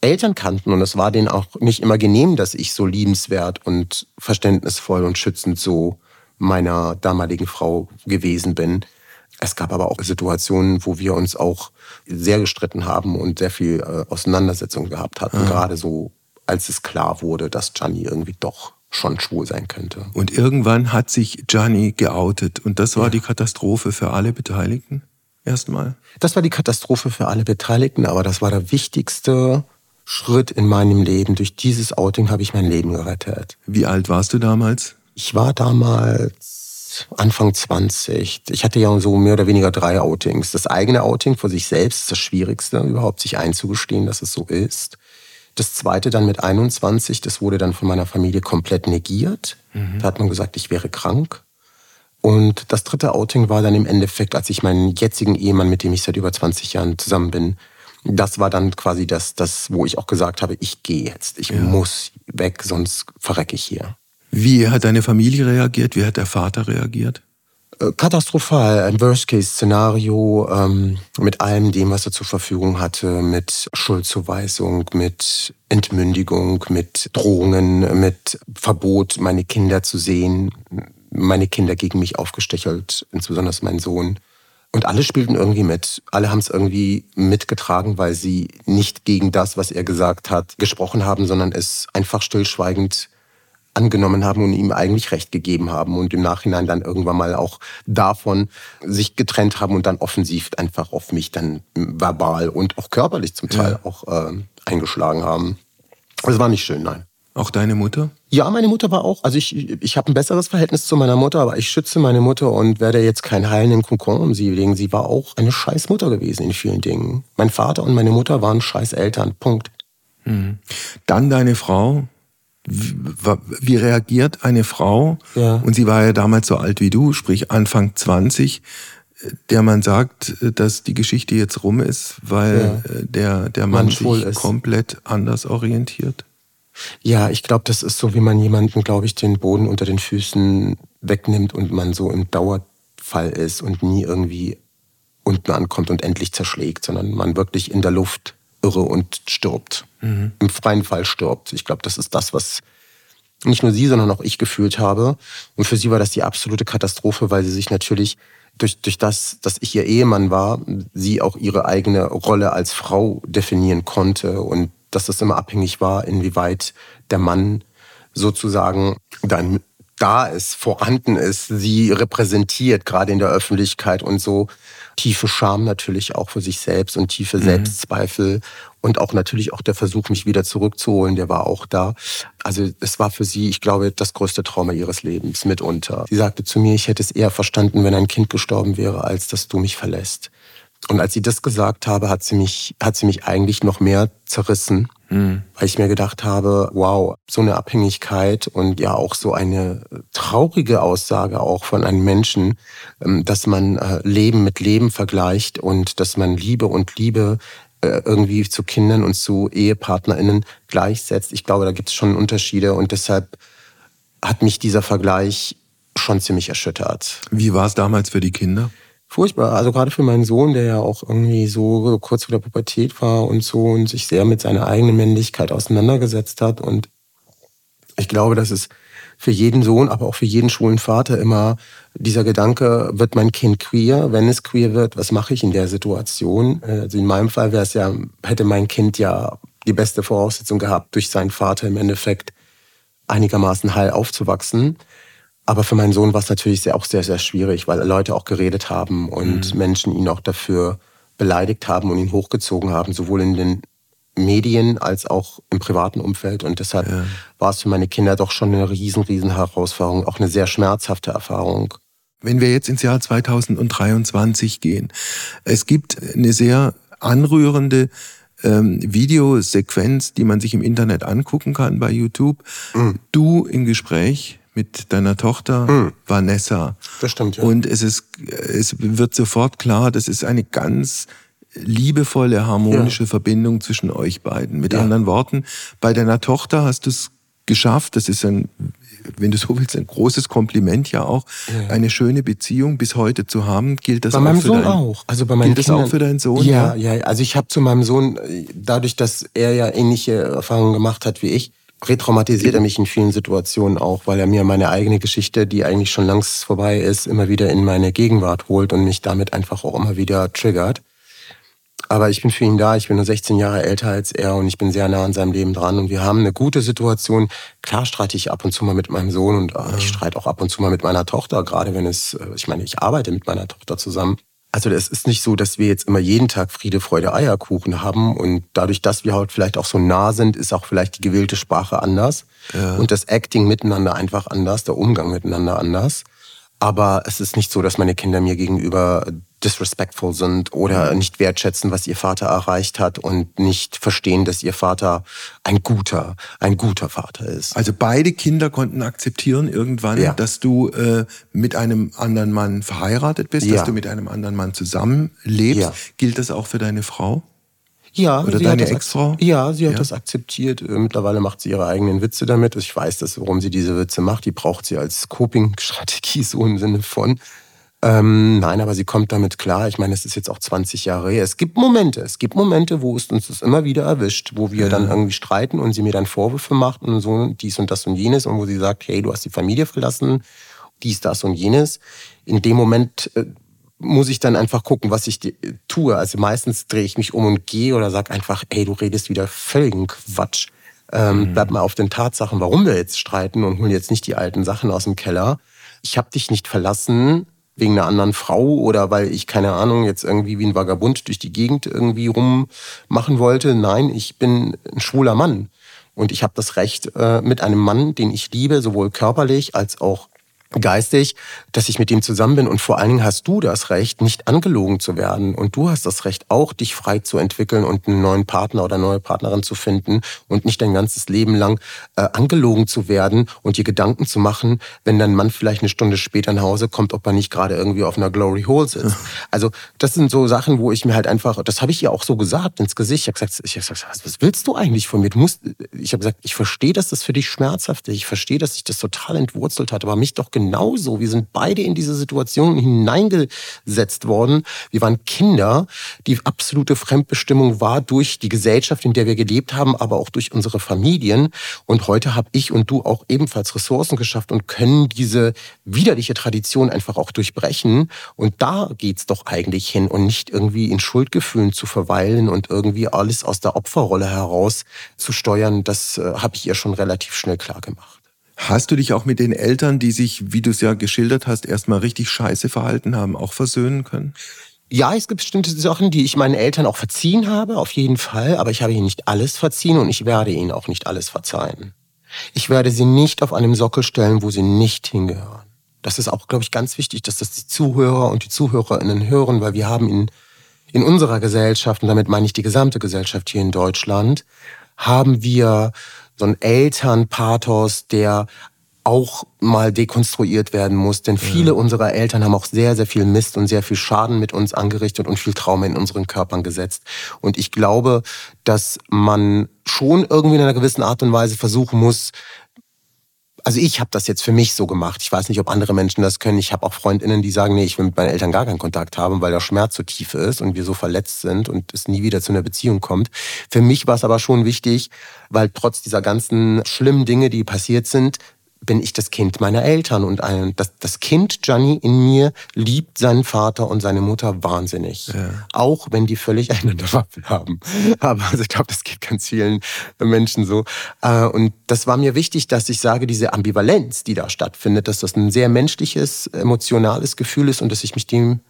Speaker 4: Eltern kannten und es war denen auch nicht immer genehm, dass ich so liebenswert und verständnisvoll und schützend so meiner damaligen Frau gewesen bin. Es gab aber auch Situationen, wo wir uns auch sehr gestritten haben und sehr viel äh, Auseinandersetzung gehabt hatten, gerade so, als es klar wurde, dass Gianni irgendwie doch schon schwul sein könnte.
Speaker 3: Und irgendwann hat sich Gianni geoutet und das war die Katastrophe für alle Beteiligten. erstmal?
Speaker 4: Das war die Katastrophe für alle Beteiligten, aber das war der wichtigste Schritt in meinem Leben. Durch dieses Outing habe ich mein Leben gerettet.
Speaker 3: Wie alt warst du damals?
Speaker 4: Ich war damals Anfang 20. Ich hatte ja so mehr oder weniger drei Outings. Das eigene Outing vor sich selbst ist das Schwierigste, überhaupt sich einzugestehen, dass es so ist. Das zweite dann mit 21, das wurde dann von meiner Familie komplett negiert. Mhm. Da hat man gesagt, ich wäre krank. Und das dritte Outing war dann im Endeffekt, als ich meinen jetzigen Ehemann, mit dem ich seit über 20 Jahren zusammen bin, das war dann quasi das, das wo ich auch gesagt habe, ich gehe jetzt, ich ja. muss weg, sonst verrecke ich hier.
Speaker 3: Wie hat deine Familie reagiert? Wie hat der Vater reagiert?
Speaker 4: Katastrophal, ein Worst-Case-Szenario ähm, mit allem dem, was er zur Verfügung hatte, mit Schuldzuweisung, mit Entmündigung, mit Drohungen, mit Verbot, meine Kinder zu sehen, meine Kinder gegen mich aufgestechelt, insbesondere mein Sohn. Und alle spielten irgendwie mit. Alle haben es irgendwie mitgetragen, weil sie nicht gegen das, was er gesagt hat, gesprochen haben, sondern es einfach stillschweigend angenommen haben und ihm eigentlich Recht gegeben haben und im Nachhinein dann irgendwann mal auch davon sich getrennt haben und dann offensiv einfach auf mich dann verbal und auch körperlich zum Teil ja. auch äh, eingeschlagen haben. Das war nicht schön, nein.
Speaker 3: Auch deine Mutter?
Speaker 4: Ja, meine Mutter war auch. Also ich, ich habe ein besseres Verhältnis zu meiner Mutter, aber ich schütze meine Mutter und werde jetzt kein heilenden Kokon um sie legen. Sie war auch eine scheiß Mutter gewesen in vielen Dingen. Mein Vater und meine Mutter waren scheiß Eltern. Punkt.
Speaker 3: Mhm. Dann deine Frau. Wie, reagiert eine Frau? Ja. Und sie war ja damals so alt wie du, sprich Anfang 20 der man sagt, dass die Geschichte jetzt rum ist, weil ja. der, der Mann, Mann sich komplett anders orientiert?
Speaker 4: Ja, ich glaube, das ist so, wie man jemanden, glaube ich, den Boden unter den Füßen wegnimmt und man so im Dauerfall ist und nie irgendwie unten ankommt und endlich zerschlägt, sondern man wirklich in der Luft irre und stirbt. Mhm. Im freien Fall stirbt. Ich glaube, das ist das, was nicht nur sie, sondern auch ich gefühlt habe. Und für sie war das die absolute Katastrophe, weil sie sich natürlich durch, durch das, dass ich ihr Ehemann war, sie auch ihre eigene Rolle als Frau definieren konnte und dass das immer abhängig war, inwieweit der Mann sozusagen dann da ist, vorhanden ist, sie repräsentiert, gerade in der Öffentlichkeit und so. Tiefe Scham natürlich auch für sich selbst und tiefe mhm. Selbstzweifel und auch natürlich auch der Versuch, mich wieder zurückzuholen, der war auch da. Also es war für sie, ich glaube, das größte Trauma ihres Lebens mitunter. Sie sagte zu mir, ich hätte es eher verstanden, wenn ein Kind gestorben wäre, als dass du mich verlässt. Und als sie das gesagt habe, hat sie mich, hat sie mich eigentlich noch mehr zerrissen, mhm. weil ich mir gedacht habe, wow, so eine Abhängigkeit und ja auch so eine traurige Aussage auch von einem Menschen, ähm, dass man äh, Leben mit Leben vergleicht und dass man Liebe und Liebe äh, irgendwie zu Kindern und zu EhepartnerInnen gleichsetzt. Ich glaube, da gibt es schon Unterschiede und deshalb hat mich dieser Vergleich schon ziemlich erschüttert.
Speaker 3: Wie war es damals für die Kinder?
Speaker 4: Furchtbar. Also gerade für meinen Sohn, der ja auch irgendwie so kurz vor der Pubertät war und so und sich sehr mit seiner eigenen Männlichkeit auseinandergesetzt hat. Und ich glaube, dass es für jeden Sohn, aber auch für jeden schwulen Vater immer dieser Gedanke, wird mein Kind queer? Wenn es queer wird, was mache ich in der Situation? Also in meinem Fall wäre es ja, hätte mein Kind ja die beste Voraussetzung gehabt, durch seinen Vater im Endeffekt einigermaßen heil aufzuwachsen. Aber für meinen Sohn war es natürlich sehr, auch sehr, sehr schwierig, weil Leute auch geredet haben und mhm. Menschen ihn auch dafür beleidigt haben und ihn hochgezogen haben, sowohl in den Medien als auch im privaten Umfeld. Und deshalb ja. war es für meine Kinder doch schon eine riesen, riesen Herausforderung, auch eine sehr schmerzhafte Erfahrung.
Speaker 3: Wenn wir jetzt ins Jahr 2023 gehen, es gibt eine sehr anrührende ähm, Videosequenz, die man sich im Internet angucken kann bei YouTube. Mhm. Du im Gespräch mit deiner Tochter hm. Vanessa.
Speaker 4: Das stimmt, ja.
Speaker 3: Und es ist, es wird sofort klar, das ist eine ganz liebevolle, harmonische ja. Verbindung zwischen euch beiden. Mit ja. anderen Worten, bei deiner Tochter hast du es geschafft, das ist ein, wenn du so willst, ein großes Kompliment ja auch, ja. eine schöne Beziehung bis heute zu haben. Gilt das
Speaker 4: bei
Speaker 3: auch
Speaker 4: meinem
Speaker 3: für
Speaker 4: Sohn
Speaker 3: dein,
Speaker 4: auch. Also bei meinen
Speaker 3: gilt Kindern, das auch für deinen Sohn?
Speaker 4: Ja, ja, ja. Also ich habe zu meinem Sohn, dadurch, dass er ja ähnliche Erfahrungen gemacht hat wie ich, retraumatisiert er mich in vielen Situationen auch, weil er mir meine eigene Geschichte, die eigentlich schon längst vorbei ist, immer wieder in meine Gegenwart holt und mich damit einfach auch immer wieder triggert. Aber ich bin für ihn da, ich bin nur 16 Jahre älter als er und ich bin sehr nah an seinem Leben dran und wir haben eine gute Situation. Klar streite ich ab und zu mal mit meinem Sohn und äh, ich streite auch ab und zu mal mit meiner Tochter, gerade wenn es, äh, ich meine, ich arbeite mit meiner Tochter zusammen. Also es ist nicht so, dass wir jetzt immer jeden Tag Friede, Freude, Eierkuchen haben und dadurch, dass wir halt vielleicht auch so nah sind, ist auch vielleicht die gewählte Sprache anders ja. und das Acting miteinander einfach anders, der Umgang miteinander anders. Aber es ist nicht so, dass meine Kinder mir gegenüber disrespectful sind oder mhm. nicht wertschätzen, was ihr Vater erreicht hat und nicht verstehen, dass ihr Vater ein guter, ein guter Vater ist.
Speaker 3: Also beide Kinder konnten akzeptieren irgendwann, ja. dass du äh, mit einem anderen Mann verheiratet bist, ja. dass du mit einem anderen Mann zusammenlebst. Ja. Gilt das auch für deine Frau?
Speaker 4: Ja,
Speaker 3: oder deine Ex-Frau?
Speaker 4: Ja, sie hat ja. das akzeptiert. Äh, mittlerweile macht sie ihre eigenen Witze damit. Ich weiß, dass, warum sie diese Witze macht. Die braucht sie als Coping-Strategie, so im Sinne von. Ähm, nein, aber sie kommt damit klar. Ich meine, es ist jetzt auch 20 Jahre her. Es gibt Momente, es gibt Momente, wo es uns das immer wieder erwischt, wo wir ja. dann irgendwie streiten und sie mir dann Vorwürfe macht und so dies und das und jenes und wo sie sagt, hey, du hast die Familie verlassen, dies, das und jenes. In dem Moment äh, muss ich dann einfach gucken, was ich tue. Also meistens drehe ich mich um und gehe oder sage einfach, ey, du redest wieder völligen Quatsch. Ähm, mhm. Bleib mal auf den Tatsachen, warum wir jetzt streiten und holen jetzt nicht die alten Sachen aus dem Keller. Ich habe dich nicht verlassen wegen einer anderen Frau oder weil ich, keine Ahnung, jetzt irgendwie wie ein Vagabund durch die Gegend irgendwie rummachen wollte. Nein, ich bin ein schwuler Mann. Und ich habe das Recht, äh, mit einem Mann, den ich liebe, sowohl körperlich als auch geistig, dass ich mit ihm zusammen bin. Und vor allen Dingen hast du das Recht, nicht angelogen zu werden. Und du hast das Recht, auch dich frei zu entwickeln und einen neuen Partner oder neue Partnerin zu finden und nicht dein ganzes Leben lang äh, angelogen zu werden und dir Gedanken zu machen, wenn dein Mann vielleicht eine Stunde später nach Hause kommt, ob er nicht gerade irgendwie auf einer Glory Hole sitzt. Also das sind so Sachen, wo ich mir halt einfach, das habe ich ihr auch so gesagt ins Gesicht. Ich habe gesagt, ich hab gesagt, was willst du eigentlich von mir? Du musst, ich habe gesagt, ich verstehe, dass das für dich schmerzhaft ist. Ich verstehe, dass sich das total entwurzelt hat, aber mich doch genauso. Wir sind beide in diese Situation hineingesetzt worden. Wir waren Kinder. Die absolute Fremdbestimmung war durch die Gesellschaft, in der wir gelebt haben, aber auch durch unsere Familien. Und heute habe ich und du auch ebenfalls Ressourcen geschafft und können diese widerliche Tradition einfach auch durchbrechen. Und da geht's doch eigentlich hin und nicht irgendwie in Schuldgefühlen zu verweilen und irgendwie alles aus der Opferrolle heraus zu steuern. Das äh, habe ich ihr schon relativ schnell klar gemacht.
Speaker 3: Hast du dich auch mit den Eltern, die sich, wie du es ja geschildert hast, erstmal richtig scheiße verhalten haben, auch versöhnen können?
Speaker 4: Ja, es gibt bestimmte Sachen, die ich meinen Eltern auch verziehen habe, auf jeden Fall. Aber ich habe ihnen nicht alles verziehen und ich werde ihnen auch nicht alles verzeihen. Ich werde sie nicht auf einem Sockel stellen, wo sie nicht hingehören. Das ist auch, glaube ich, ganz wichtig, dass das die Zuhörer und die Zuhörerinnen hören, weil wir haben in, in unserer Gesellschaft, und damit meine ich die gesamte Gesellschaft hier in Deutschland, haben wir so ein Elternpathos, der auch mal dekonstruiert werden muss. Denn viele ja. unserer Eltern haben auch sehr, sehr viel Mist und sehr viel Schaden mit uns angerichtet und viel Trauma in unseren Körpern gesetzt. Und ich glaube, dass man schon irgendwie in einer gewissen Art und Weise versuchen muss, also ich habe das jetzt für mich so gemacht. Ich weiß nicht, ob andere Menschen das können. Ich habe auch Freundinnen, die sagen, nee, ich will mit meinen Eltern gar keinen Kontakt haben, weil der Schmerz so tief ist und wir so verletzt sind und es nie wieder zu einer Beziehung kommt. Für mich war es aber schon wichtig, weil trotz dieser ganzen schlimmen Dinge, die passiert sind, bin ich das Kind meiner Eltern und ein, das, das Kind Gianni in mir liebt seinen Vater und seine Mutter wahnsinnig. Ja. Auch wenn die völlig [laughs] einander Waffen haben. Aber also ich glaube, das geht ganz vielen Menschen so. Äh, und das war mir wichtig, dass ich sage, diese Ambivalenz, die da stattfindet, dass das ein sehr menschliches, emotionales Gefühl ist und dass ich mich dem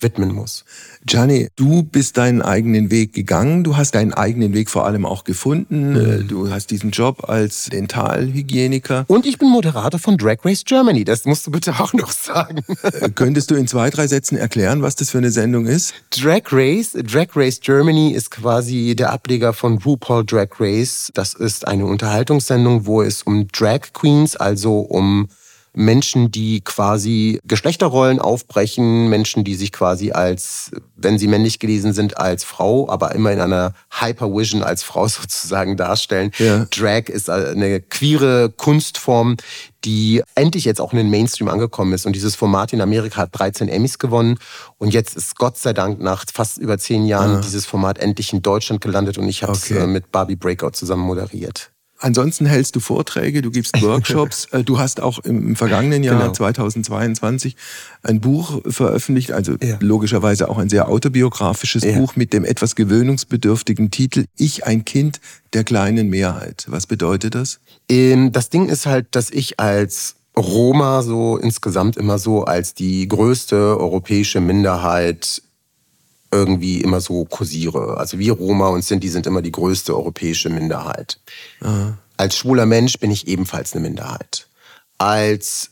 Speaker 4: widmen muss.
Speaker 3: Gianni, du bist deinen eigenen Weg gegangen. Du hast deinen eigenen Weg vor allem auch gefunden. Mhm. Du hast diesen Job als Dentalhygieniker.
Speaker 4: Und ich bin Moderator von Drag Race Germany. Das musst du bitte auch noch sagen.
Speaker 3: Äh, könntest du in zwei, drei Sätzen erklären, was das für eine Sendung ist?
Speaker 4: Drag Race, Drag Race Germany ist quasi der Ableger von RuPaul Drag Race. Das ist eine Unterhaltungssendung, wo es um Drag Queens, also um Menschen, die quasi Geschlechterrollen aufbrechen, Menschen, die sich quasi als, wenn sie männlich gelesen sind, als Frau, aber immer in einer Hypervision als Frau [laughs] sozusagen darstellen. Ja. Drag ist eine queere Kunstform, die endlich jetzt auch in den Mainstream angekommen ist. Und dieses Format in Amerika hat 13 Emmys gewonnen. Und jetzt ist Gott sei Dank nach fast über zehn Jahren ah. dieses Format endlich in Deutschland gelandet. Und ich habe es okay. Äh, mit Barbie Breakout zusammen moderiert.
Speaker 3: Ansonsten hältst du Vorträge, du gibst [laughs] Workshops. Äh, du hast auch im vergangenen Jahr genau. 2022 ein Buch veröffentlicht, also ja. logischerweise auch ein sehr autobiografisches ja. Buch mit dem etwas gewöhnungsbedürftigen Titel Ich ein Kind der kleinen Mehrheit. Was bedeutet das?
Speaker 4: Ähm, das Ding ist halt, dass ich als Roma so insgesamt immer so als die größte europäische Minderheit irgendwie immer so kursiere. Also wir Roma und Sinti sind immer die größte europäische Minderheit. Aha. Als schwuler Mensch bin ich ebenfalls eine Minderheit. Als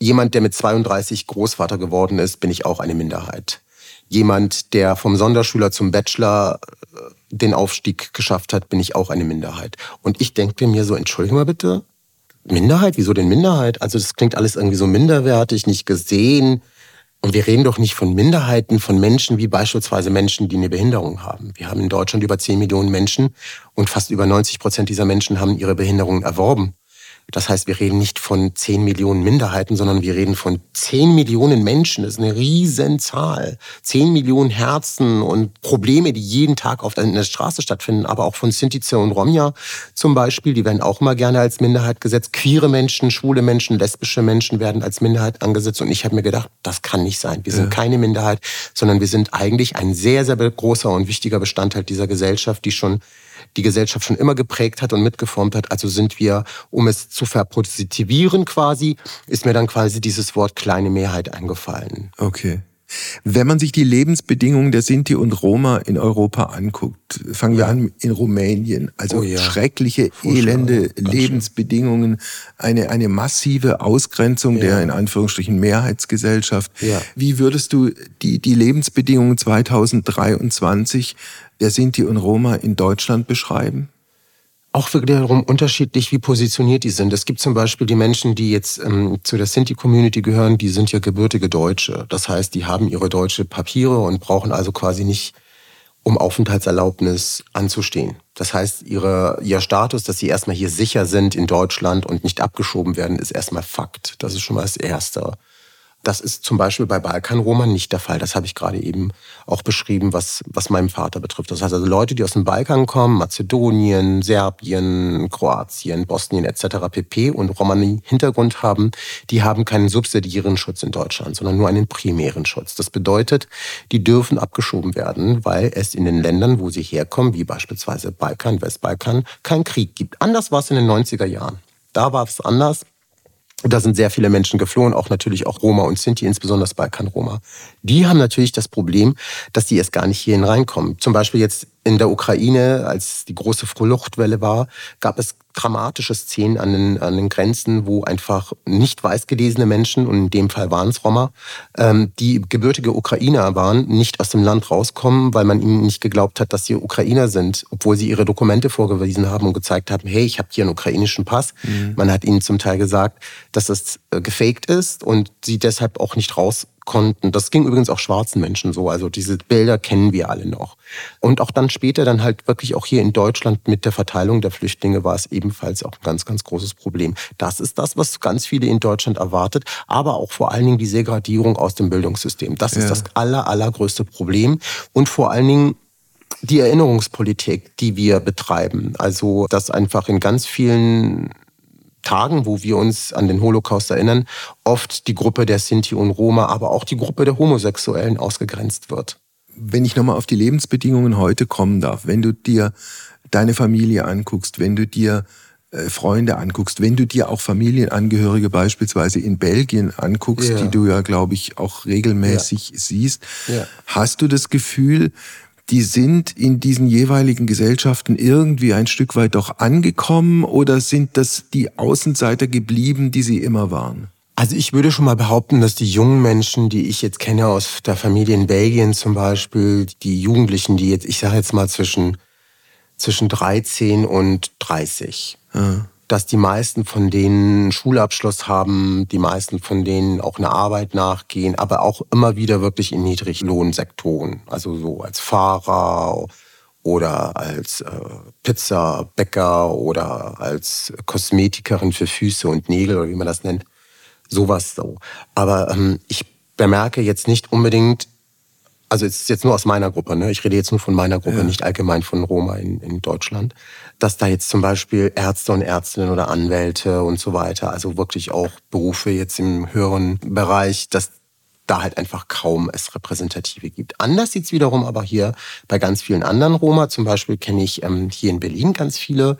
Speaker 4: jemand, der mit 32 Großvater geworden ist, bin ich auch eine Minderheit. Jemand, der vom Sonderschüler zum Bachelor äh, den Aufstieg geschafft hat, bin ich auch eine Minderheit. Und ich denke mir so, entschuldige mal bitte, Minderheit? Wieso denn Minderheit? Also das klingt alles irgendwie so minderwertig, nicht gesehen. Und wir reden doch nicht von Minderheiten, von Menschen wie beispielsweise Menschen, die eine Behinderung haben. Wir haben in Deutschland über 10 Millionen Menschen und fast über 90 Prozent dieser Menschen haben ihre Behinderungen erworben. Das heißt, wir reden nicht von 10 Millionen Minderheiten, sondern wir reden von 10 Millionen Menschen. Das ist eine Riesenzahl. 10 Millionen Herzen und Probleme, die jeden Tag auf der Straße stattfinden, aber auch von Sintize und Romja zum Beispiel. Die werden auch immer gerne als Minderheit gesetzt. Queere Menschen, schwule Menschen, lesbische Menschen werden als Minderheit angesetzt. Und ich habe mir gedacht, das kann nicht sein. Wir sind ja. keine Minderheit, sondern wir sind eigentlich ein sehr, sehr großer und wichtiger Bestandteil dieser Gesellschaft, die schon die Gesellschaft schon immer geprägt hat und mitgeformt hat. Also sind wir, um es zu verpositivieren quasi, ist mir dann quasi dieses Wort kleine Mehrheit eingefallen.
Speaker 3: Okay. Wenn man sich die Lebensbedingungen der Sinti und Roma in Europa anguckt, fangen wir an in Rumänien. Also oh ja. schreckliche, elende Lebensbedingungen, eine, eine massive Ausgrenzung ja. der in Anführungsstrichen Mehrheitsgesellschaft. Ja. Wie würdest du die, die Lebensbedingungen 2023 der Sinti und Roma in Deutschland beschreiben?
Speaker 4: Auch wiederum unterschiedlich, wie positioniert die sind. Es gibt zum Beispiel die Menschen, die jetzt ähm, zu der Sinti-Community gehören, die sind ja gebürtige Deutsche. Das heißt, die haben ihre deutsche Papiere und brauchen also quasi nicht um Aufenthaltserlaubnis anzustehen. Das heißt, ihre, ihr Status, dass sie erstmal hier sicher sind in Deutschland und nicht abgeschoben werden, ist erstmal Fakt. Das ist schon mal das Erste. Das ist zum Beispiel bei Balkanroma nicht der Fall. Das habe ich gerade eben auch beschrieben, was, was meinen Vater betrifft. Das heißt also Leute, die aus dem Balkan kommen, Mazedonien, Serbien, Kroatien, Bosnien etc. pp. und Romani-Hintergrund haben, die haben keinen subsidiären Schutz in Deutschland, sondern nur einen primären Schutz. Das bedeutet, die dürfen abgeschoben werden, weil es in den Ländern, wo sie herkommen, wie beispielsweise Balkan, Westbalkan, keinen Krieg gibt. Anders war es in den 90er Jahren. Da war es anders. Da sind sehr viele Menschen geflohen, auch natürlich auch Roma und Sinti, insbesondere Balkan-Roma. Die haben natürlich das Problem, dass die erst gar nicht hierhin reinkommen. Zum Beispiel jetzt in der Ukraine, als die große Fluchtwelle war, gab es dramatische Szenen an den, an den Grenzen, wo einfach nicht weiß gelesene Menschen, und in dem Fall waren es Roma, ähm, die gebürtige Ukrainer waren, nicht aus dem Land rauskommen, weil man ihnen nicht geglaubt hat, dass sie Ukrainer sind, obwohl sie ihre Dokumente vorgewiesen haben und gezeigt haben, hey, ich habe hier einen ukrainischen Pass. Mhm. Man hat ihnen zum Teil gesagt, dass das äh, gefaked ist und sie deshalb auch nicht raus konnten. Das ging übrigens auch schwarzen Menschen so. Also diese Bilder kennen wir alle noch. Und auch dann später dann halt wirklich auch hier in Deutschland mit der Verteilung der Flüchtlinge war es ebenfalls auch ein ganz, ganz großes Problem. Das ist das, was ganz viele in Deutschland erwartet, aber auch vor allen Dingen die Segradierung aus dem Bildungssystem. Das ja. ist das aller, allergrößte Problem. Und vor allen Dingen die Erinnerungspolitik, die wir betreiben. Also, dass einfach in ganz vielen Tagen, wo wir uns an den Holocaust erinnern, oft die Gruppe der Sinti und Roma, aber auch die Gruppe der Homosexuellen ausgegrenzt wird.
Speaker 3: Wenn ich nochmal auf die Lebensbedingungen heute kommen darf, wenn du dir deine Familie anguckst, wenn du dir äh, Freunde anguckst, wenn du dir auch Familienangehörige beispielsweise in Belgien anguckst, ja. die du ja, glaube ich, auch regelmäßig ja. siehst, ja. hast du das Gefühl, die sind in diesen jeweiligen Gesellschaften irgendwie ein Stück weit doch angekommen oder sind das die Außenseiter geblieben, die sie immer waren?
Speaker 4: Also ich würde schon mal behaupten, dass die jungen Menschen, die ich jetzt kenne aus der Familie in Belgien zum Beispiel, die Jugendlichen, die jetzt, ich sage jetzt mal zwischen, zwischen 13 und 30, ja dass die meisten von denen Schulabschluss haben, die meisten von denen auch eine Arbeit nachgehen, aber auch immer wieder wirklich in Niedriglohnsektoren, also so als Fahrer oder als äh, Pizzabäcker oder als Kosmetikerin für Füße und Nägel oder wie man das nennt. Sowas so. Aber ähm, ich bemerke jetzt nicht unbedingt also es ist jetzt nur aus meiner Gruppe, ne? ich rede jetzt nur von meiner Gruppe, ja. nicht allgemein von Roma in, in Deutschland, dass da jetzt zum Beispiel Ärzte und Ärztinnen oder Anwälte und so weiter, also wirklich auch Berufe jetzt im höheren Bereich, dass da halt einfach kaum es Repräsentative gibt. Anders sieht's wiederum aber hier bei ganz vielen anderen Roma. Zum Beispiel kenne ich ähm, hier in Berlin ganz viele,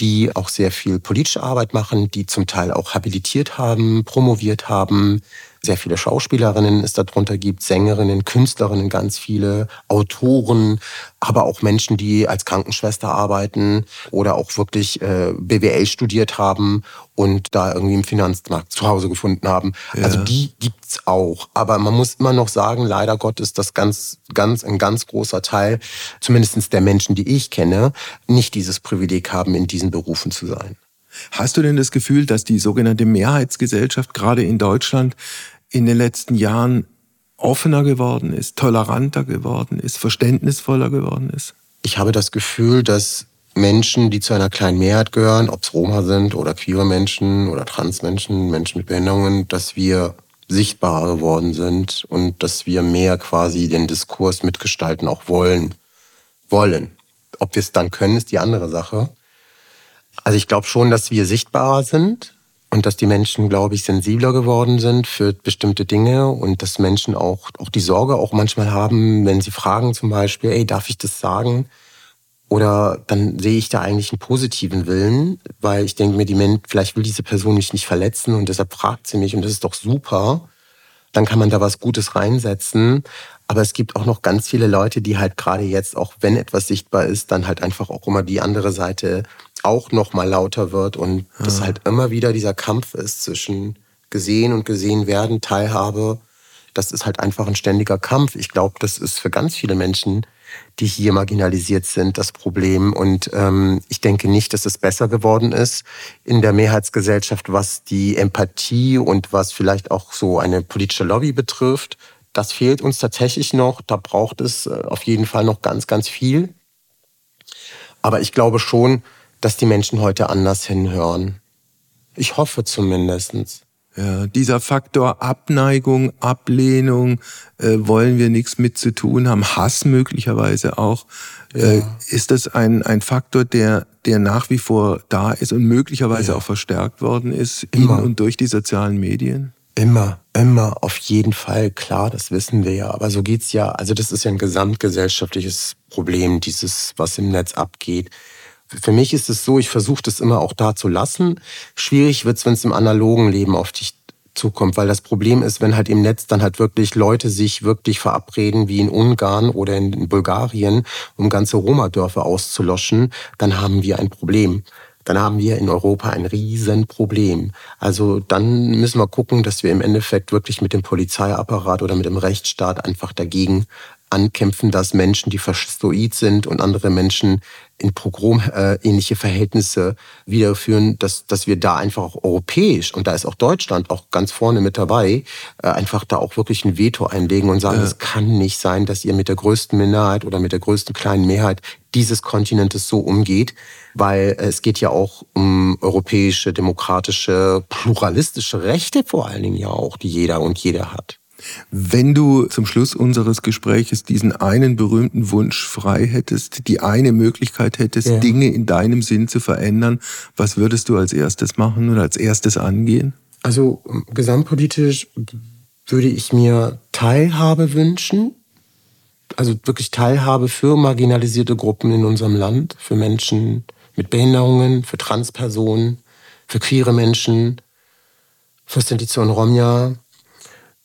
Speaker 4: die auch sehr viel politische Arbeit machen, die zum Teil auch habilitiert haben, promoviert haben, sehr viele Schauspielerinnen es darunter gibt, Sängerinnen, Künstlerinnen, ganz viele, Autoren, aber auch Menschen, die als Krankenschwester arbeiten oder auch wirklich äh, BWL studiert haben und da irgendwie im Finanzmarkt zu Hause gefunden haben. Ja. Also die gibt's auch. Aber man muss immer noch sagen, leider Gottes, dass ganz, ganz, ein ganz großer Teil, zumindestens der Menschen, die ich kenne, nicht dieses Privileg haben, in diesen Berufen zu sein.
Speaker 3: Hast du denn das Gefühl, dass die sogenannte Mehrheitsgesellschaft gerade in Deutschland in den letzten Jahren offener geworden ist, toleranter geworden ist, verständnisvoller geworden ist?
Speaker 4: Ich habe das Gefühl, dass Menschen, die zu einer kleinen Mehrheit gehören, ob es Roma sind oder queere Menschen oder Transmenschen, Menschen mit Behinderungen, dass wir sichtbarer geworden sind und dass wir mehr quasi den Diskurs mitgestalten auch wollen. Wollen. Ob wir es dann können, ist die andere Sache. Also ich glaube schon, dass wir sichtbarer sind und dass die Menschen, glaube ich, sensibler geworden sind für bestimmte Dinge und dass Menschen auch, auch die Sorge auch manchmal haben, wenn sie fragen zum Beispiel, ey, darf ich das sagen? Oder dann sehe ich da eigentlich einen positiven Willen, weil ich denke mir, die Mensch, vielleicht will diese Person mich nicht verletzen und deshalb fragt sie mich und das ist doch super. Dann kann man da was Gutes reinsetzen. Aber es gibt auch noch ganz viele Leute, die halt gerade jetzt, auch wenn etwas sichtbar ist, dann halt einfach auch immer die andere Seite auch noch mal lauter wird und ja. das halt immer wieder dieser Kampf ist zwischen gesehen und gesehen werden, Teilhabe. Das ist halt einfach ein ständiger Kampf. Ich glaube, das ist für ganz viele Menschen, die hier marginalisiert sind, das Problem. Und ähm, ich denke nicht, dass es besser geworden ist in der Mehrheitsgesellschaft, was die Empathie und was vielleicht auch so eine politische Lobby betrifft. Das fehlt uns tatsächlich noch. Da braucht es äh, auf jeden Fall noch ganz, ganz viel. Aber ich glaube schon, dass die Menschen heute anders hinhören. Ich hoffe zumindestens.
Speaker 3: Ja, dieser Faktor Abneigung, Ablehnung, äh, wollen wir nichts mit zu tun haben, Hass möglicherweise auch. Äh, ja. Ist das ein, ein Faktor, der, der nach wie vor da ist und möglicherweise ja. auch verstärkt worden ist in Immer. und durch die sozialen Medien?
Speaker 4: Immer, immer, auf jeden Fall, klar, das wissen wir ja. Aber so geht's ja, also das ist ja ein gesamtgesellschaftliches Problem, dieses, was im Netz abgeht. Für mich ist es so, ich versuche das immer auch da zu lassen. Schwierig wird's, wenn es im analogen Leben auf dich zukommt, weil das Problem ist, wenn halt im Netz dann halt wirklich Leute sich wirklich verabreden, wie in Ungarn oder in Bulgarien, um ganze Roma-Dörfer auszuloschen, dann haben wir ein Problem dann haben wir in Europa ein Riesenproblem. Also dann müssen wir gucken, dass wir im Endeffekt wirklich mit dem Polizeiapparat oder mit dem Rechtsstaat einfach dagegen ankämpfen, dass Menschen, die faschistoid sind und andere Menschen in Pogrom-ähnliche Verhältnisse wiederführen, dass, dass wir da einfach auch europäisch, und da ist auch Deutschland auch ganz vorne mit dabei, äh, einfach da auch wirklich ein Veto einlegen und sagen, ja. es kann nicht sein, dass ihr mit der größten Minderheit oder mit der größten kleinen Mehrheit dieses Kontinentes so umgeht, weil es geht ja auch um europäische, demokratische, pluralistische Rechte vor allen Dingen ja auch, die jeder und jeder hat.
Speaker 3: Wenn du zum Schluss unseres Gespräches diesen einen berühmten Wunsch frei hättest, die eine Möglichkeit hättest, ja. Dinge in deinem Sinn zu verändern, was würdest du als erstes machen oder als erstes angehen?
Speaker 4: Also gesamtpolitisch würde ich mir Teilhabe wünschen, also wirklich Teilhabe für marginalisierte Gruppen in unserem Land, für Menschen mit Behinderungen, für Transpersonen, für queere Menschen, für Sinti und Romja,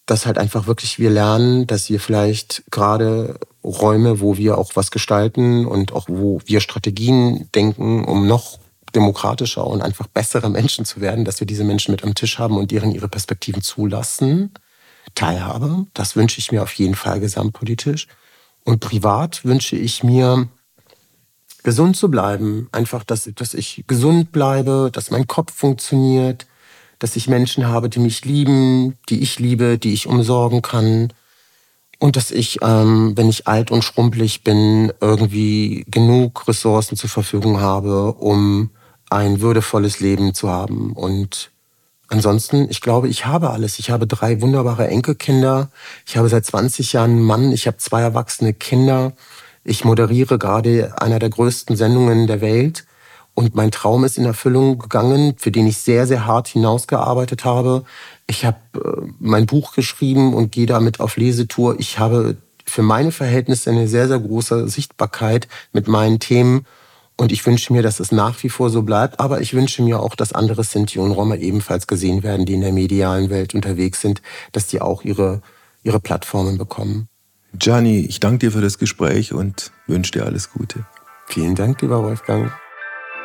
Speaker 4: dass halt einfach wirklich wir lernen, dass wir vielleicht gerade Räume, wo wir auch was gestalten und auch wo wir Strategien denken, um noch demokratischer und einfach bessere Menschen zu werden, dass wir diese Menschen mit am Tisch haben und deren ihre Perspektiven zulassen. Teilhabe, das wünsche ich mir auf jeden Fall gesamtpolitisch. Und privat wünsche ich mir, gesund zu bleiben. Einfach, dass, dass ich gesund bleibe, dass mein Kopf funktioniert, dass ich Menschen habe, die mich lieben, die ich liebe, die ich umsorgen kann. Und dass ich, ähm, wenn ich alt und schrumpelig bin, irgendwie genug Ressourcen zur Verfügung habe, um ein würdevolles Leben zu haben. Und ansonsten, ich glaube, ich habe alles. Ich habe drei wunderbare Enkelkinder. Ich habe seit 20 Jahren einen Mann. Ich habe zwei erwachsene Kinder. Ich moderiere gerade einer der größten Sendungen der Welt. Und mein Traum ist in Erfüllung gegangen, für den ich sehr, sehr hart hinausgearbeitet habe. Ich habe äh, mein Buch geschrieben und gehe damit auf Lesetour. Ich habe für meine Verhältnisse eine sehr, sehr große Sichtbarkeit mit meinen Themen. Und ich wünsche mir, dass es nach wie vor so bleibt. Aber ich wünsche mir auch, dass andere Sinti und Roma ebenfalls gesehen werden, die in der medialen Welt unterwegs sind, dass die auch ihre, ihre Plattformen bekommen.
Speaker 3: Gianni, ich danke dir für das Gespräch und wünsche dir alles Gute.
Speaker 4: Vielen Dank, lieber Wolfgang.